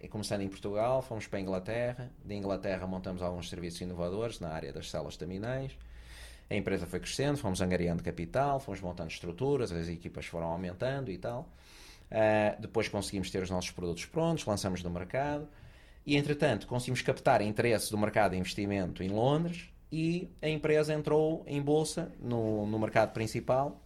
e começando em Portugal, fomos para a Inglaterra, de Inglaterra montamos alguns serviços inovadores na área das células staminais. A empresa foi crescendo, fomos angariando capital, fomos montando estruturas, as equipas foram aumentando e tal. Uh, depois conseguimos ter os nossos produtos prontos, lançamos no mercado e, entretanto, conseguimos captar interesse do mercado de investimento em Londres e a empresa entrou em bolsa no, no mercado principal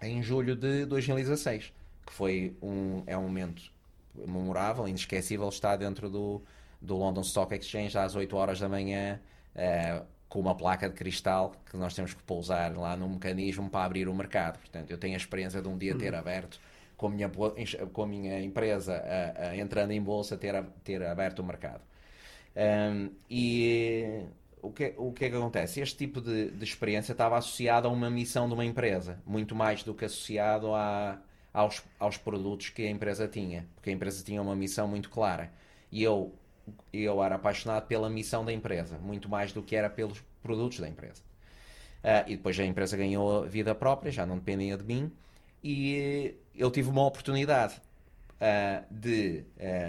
em julho de 2016, que foi um, é um momento memorável, inesquecível, estar dentro do, do London Stock Exchange às 8 horas da manhã, uh, com uma placa de cristal que nós temos que pousar lá num mecanismo para abrir o mercado. Portanto, eu tenho a experiência de um dia ter uhum. aberto com a minha, com a minha empresa entrando em bolsa, ter, ter aberto o mercado. Um, e o que, o que é que acontece? Este tipo de, de experiência estava associado a uma missão de uma empresa, muito mais do que associado a, aos, aos produtos que a empresa tinha, porque a empresa tinha uma missão muito clara. E eu, eu era apaixonado pela missão da empresa, muito mais do que era pelos produtos da empresa. Uh, e depois a empresa ganhou vida própria, já não dependia de mim, e eu tive uma oportunidade uh, de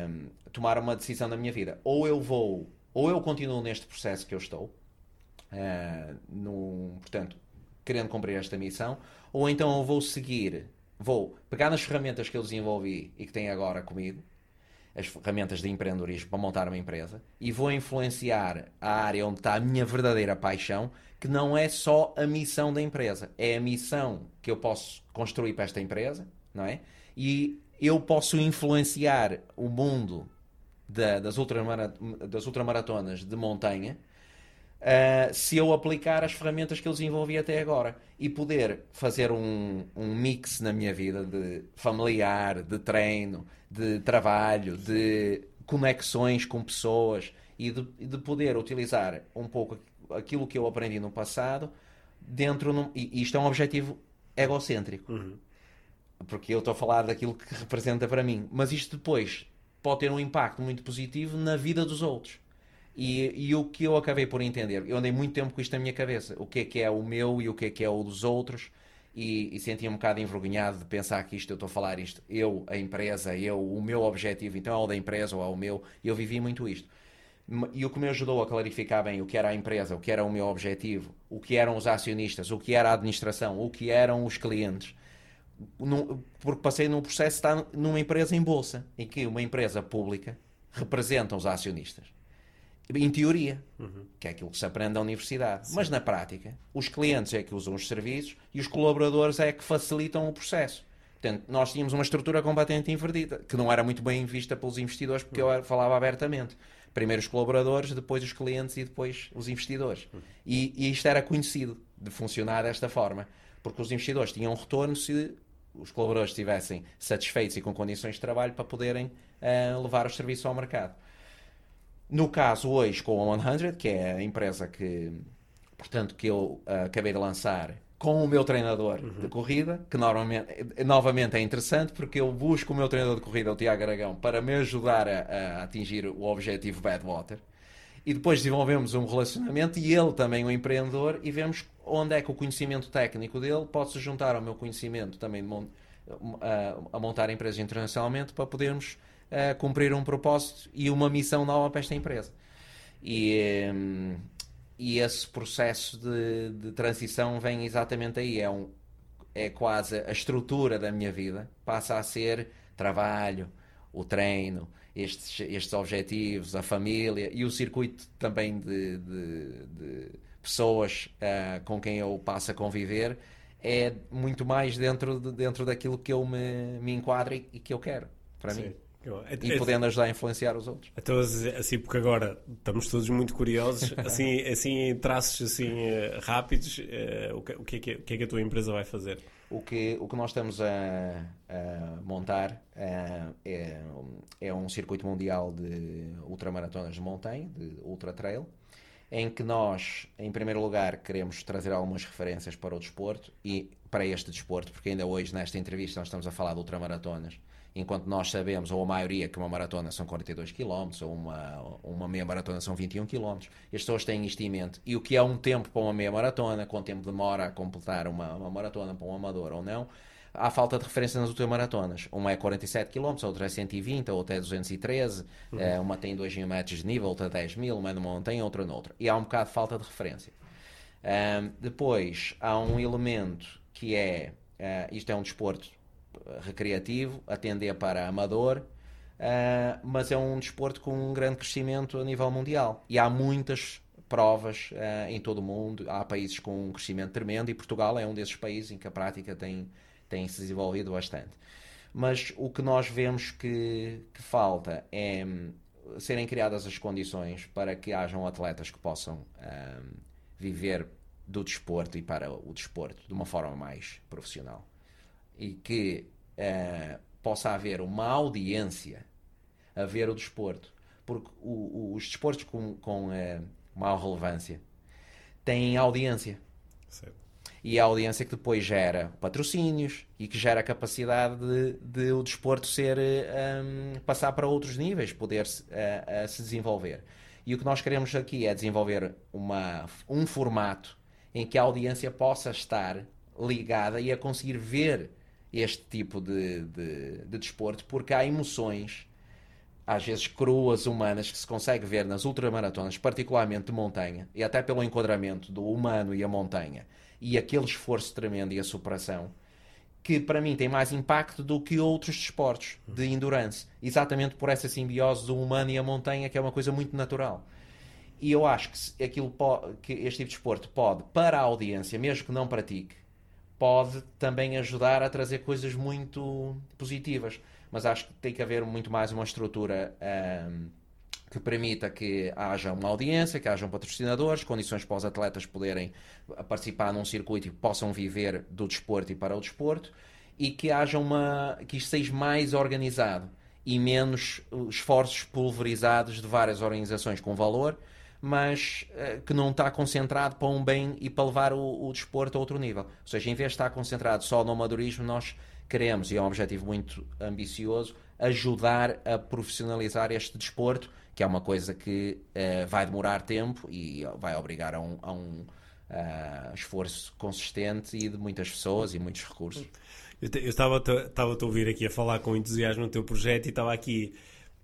um, tomar uma decisão na minha vida. Ou eu vou ou eu continuo neste processo que eu estou, uh, portanto, querendo cumprir esta missão, ou então eu vou seguir, vou pegar nas ferramentas que eu desenvolvi e que tenho agora comigo, as ferramentas de empreendedorismo para montar uma empresa, e vou influenciar a área onde está a minha verdadeira paixão, que não é só a missão da empresa, é a missão que eu posso construir para esta empresa, não é? E eu posso influenciar o mundo da, das, das ultramaratonas de montanha uh, se eu aplicar as ferramentas que eu desenvolvi até agora e poder fazer um, um mix na minha vida de familiar, de treino, de trabalho, de conexões com pessoas e de, de poder utilizar um pouco aquilo que eu aprendi no passado dentro num, e isto é um objetivo egocêntrico uhum. porque eu estou a falar daquilo que representa para mim mas isto depois pode ter um impacto muito positivo na vida dos outros. E, e, o que eu acabei por entender, eu andei muito tempo com isto na minha cabeça, o que é que é o meu e o que é que é o dos outros, e, e sentia um bocado envergonhado de pensar que isto, eu estou a falar isto, eu, a empresa, eu, o meu objetivo, então é o da empresa ou é o meu, eu vivi muito isto. E o que me ajudou a clarificar bem o que era a empresa, o que era o meu objetivo, o que eram os acionistas, o que era a administração, o que eram os clientes, num, porque passei num processo de estar numa empresa em bolsa, em que uma empresa pública representa os acionistas. Em teoria, uhum. que é aquilo que se aprende na universidade. Sim. Mas na prática, os clientes é que usam os serviços e os colaboradores é que facilitam o processo. Portanto, nós tínhamos uma estrutura completamente invertida, que não era muito bem vista pelos investidores, porque uhum. eu falava abertamente. Primeiro os colaboradores, depois os clientes e depois os investidores. Uhum. E, e isto era conhecido de funcionar desta forma, porque os investidores tinham um retorno se os colaboradores estivessem satisfeitos e com condições de trabalho para poderem uh, levar os serviços ao mercado. No caso hoje com a 100, que é a empresa que, portanto, que eu uh, acabei de lançar com o meu treinador uhum. de corrida, que normalmente, novamente é interessante porque eu busco o meu treinador de corrida, o Tiago Aragão, para me ajudar a, a atingir o objetivo Badwater. E depois desenvolvemos um relacionamento e ele também um empreendedor e vemos onde é que o conhecimento técnico dele pode se juntar ao meu conhecimento também de a, a montar empresas internacionalmente para podermos uh, cumprir um propósito e uma missão nova para esta empresa. E, um, e esse processo de, de, transição vem exatamente aí. É, um, é quase a estrutura da minha vida. Passa a ser trabalho, o treino, estes, estes objetivos, a família e o circuito também de, de, de pessoas uh, com quem eu passo a conviver é muito mais dentro, de, dentro daquilo que eu me, me enquadro e, e que eu quero para Sim. mim. E é, podendo ajudar a influenciar os outros. Então, assim, porque agora estamos todos muito curiosos, *laughs* assim, assim traços assim, eh, rápidos, uh, o, que, o, que é que, o que é que a tua empresa vai fazer? O que, o que nós estamos a, a montar uh, é, é um circuito mundial de ultramaratonas de montanha, de ultra trail, em que nós, em primeiro lugar, queremos trazer algumas referências para o desporto e para este desporto, porque ainda hoje, nesta entrevista, nós estamos a falar de ultramaratonas enquanto nós sabemos, ou a maioria, que uma maratona são 42 km, ou uma, uma meia maratona são 21 km, as pessoas têm isto em mente. E o que é um tempo para uma meia maratona, quanto tempo demora a completar uma, uma maratona para um amador ou não, há falta de referência nas últimas maratonas. Uma é 47 km, outra é 120, a outra é 213, uhum. Eh, uma tem 2 mil metros de nível, outra 10 mil, uma numa montanha, outra noutra. E há um bocado de falta de referência. Um, depois, há um elemento que é, uh, isto é um desporto recreativo, atender para amador, uh, mas é um desporto com um grande crescimento a nível mundial. E há muitas provas uh, em todo o mundo, há países com um crescimento tremendo e Portugal é um desses países em que a prática tem, tem se desenvolvido bastante. Mas o que nós vemos que, que falta é hum, serem criadas as condições para que hajam atletas que possam hum, viver do desporto e para o desporto de uma forma mais profissional e que uh, possa haver uma audiência a ver o desporto. Porque o, o, os desportos com, com uh, maior relevância têm audiência. Certo. E a audiência que depois gera patrocínios e que gera a capacidade de, de o desporto ser um, passar para outros níveis, poder uh, uh, se desenvolver. E o que nós queremos aqui é desenvolver uma, um formato em que a audiência possa estar ligada e a conseguir ver este tipo de, de, de desporto, porque há emoções, às vezes cruas, humanas, que se consegue ver nas ultramaratonas, particularmente de montanha, e até pelo enquadramento do humano e a montanha, e aquele esforço tremendo e a superação, que para mim tem mais impacto do que outros desportos de endurance, exatamente por essa simbiose do humano e a montanha, que é uma coisa muito natural. E eu acho que, aquilo que este tipo de desporto pode, para a audiência, mesmo que não pratique, pode também ajudar a trazer coisas muito positivas. Mas acho que tem que haver muito mais uma estrutura um, que permita que haja uma audiência, que hajam patrocinadores, condições para os atletas poderem participar num circuito e possam viver do desporto e para o desporto, e que haja uma que isto seja mais organizado e menos esforços pulverizados de várias organizações com valor mas uh, que não está concentrado para um bem e para levar o, o desporto a outro nível. Ou seja, em vez de estar concentrado só no amadorismo, nós queremos, e é um objetivo muito ambicioso, ajudar a profissionalizar este desporto, que é uma coisa que uh, vai demorar tempo e vai obrigar a um, a um uh, esforço consistente e de muitas pessoas e muitos recursos. Eu, estava a ouvir aqui a falar com entusiasmo no teu projeto e estava aqui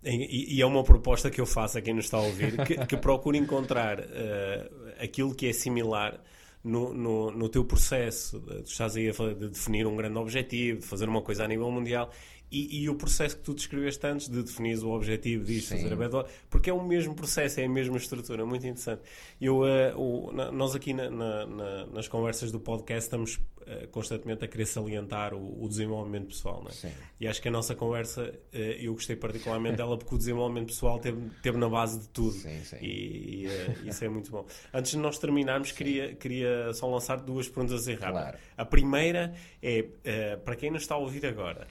e, e, é uma proposta que eu faço a quem nos está a ouvir, que, que procure encontrar uh, aquilo que é similar no, no, no teu processo. Tu estás aí a de definir um grande objetivo, de fazer uma coisa a nível mundial e, e, o processo que tu descreveste antes de definir o objetivo disto, Sim. fazer a bad porque é o mesmo processo, é a mesma estrutura, muito interessante. Eu, uh, o, na, nós aqui na, na, nas conversas do podcast estamos uh, constantemente a querer salientar o, o desenvolvimento pessoal, né? E acho que a nossa conversa, uh, eu gostei particularmente dela porque o desenvolvimento pessoal teve, teve na base de tudo. Sim, sim. E, e isso é muito bom. Antes de nós terminarmos, queria, queria só lançar duas perguntas assim rápidas. Claro. A primeira é, para quem nos está a ouvir agora,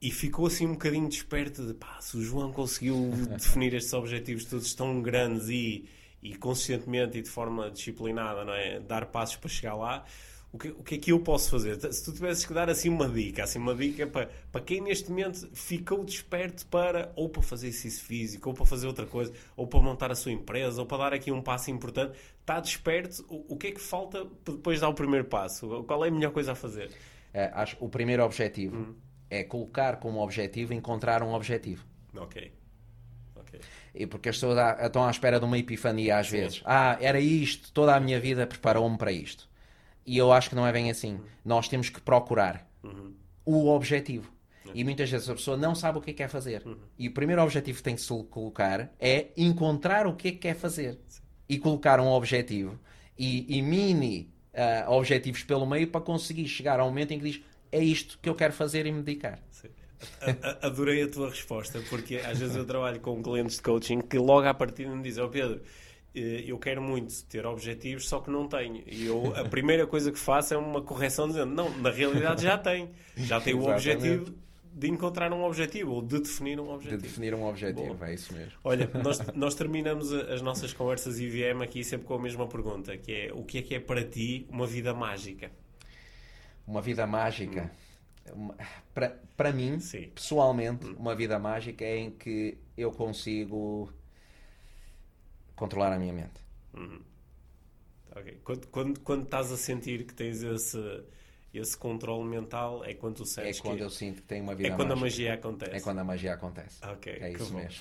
e ficou assim um bocadinho desperto de pá, se o João conseguiu *laughs* definir estes objetivos todos tão grandes e, e consistentemente e de forma disciplinada, não é? Dar passos para chegar lá. O que, o que é que eu posso fazer? Se tu tivesses que dar assim uma dica, assim uma dica para, para quem neste momento ficou desperto para ou para fazer exercício físico, ou para fazer outra coisa, ou para montar a sua empresa, ou para dar aqui um passo importante, está desperto, o, o que é que falta para depois dar o primeiro passo? Qual é a melhor coisa a fazer? É, acho o primeiro objetivo Hum. É colocar como objetivo encontrar um objetivo. Ok. Ok. E porque as pessoas estão à espera de uma epifania às vezes. Ah, era isto, toda a minha vida preparou-me para isto. E eu acho que não é bem assim. Nós temos que procurar o objetivo. E muitas vezes a pessoa não sabe o que é que quer fazer. E o primeiro objetivo que tem que se colocar é encontrar o que é que quer fazer. E colocar um objetivo e, e mini ah, objetivos pelo meio para conseguir chegar ao momento em que diz é isto que eu quero fazer e me dedicar. Sim. A- a- Adorei a tua resposta, porque às vezes eu trabalho com clientes de coaching que logo à partida me dizem: Ó Pedro, eh, eu quero muito ter objetivos, só que não tenho. E eu, a primeira coisa que faço é uma correção dizendo: Não, na realidade já tenho. Já tenho o objetivo de encontrar um objetivo ou de definir um De objetivo. definir um objetivo, Boa. é isso mesmo. Olha, nós, nós terminamos as nossas conversas IVM aqui sempre com a mesma pergunta, que é o que é que é para ti uma vida mágica? Uma vida mágica. Uma- Para, mim, Sim. pessoalmente, uma vida mágica é em que eu consigo controlar a minha mente. Ok. Quando, quando, quando estás a sentir que tens esse, esse controle mental, é quando tu É sentes quando que eu sinto que tenho uma vida é quando a mágica. magia acontece. É quando a magia acontece. Ok, é que isso bom, mesmo.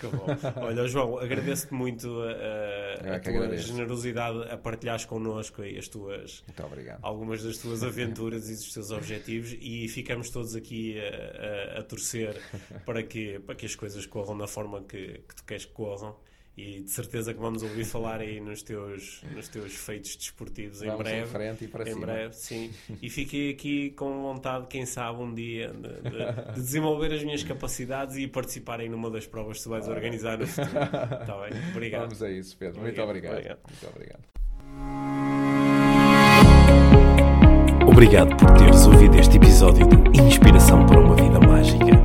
*laughs* Olha, João, agradeço-te muito a, Eu a, é tua agradeço. generosidade a partilhares connosco as tuas, algumas das tuas aventuras *laughs* e dos teus objetivos e ficamos todos aqui a, a- a torcer para que, para que as coisas corram da forma que, que tu queres que corram e de certeza que vamos ouvir falar aí nos teus, nos teus feitos desportivos em Vamos em breve. frente e para em cima. breve, sim. *laughs* E fiquei aqui com vontade, quem sabe, um dia de, de- de *laughs* desenvolver as minhas capacidades e participar em numa das provas que tu vais organizar no futuro. Está bem? *laughs* Obrigado. Vamos a isso, Pedro. Muito Obrigado, obrigado. obrigado. Muito obrigado. Obrigado por teres ouvido este episódio de Inspiração para uma Vida Mágica.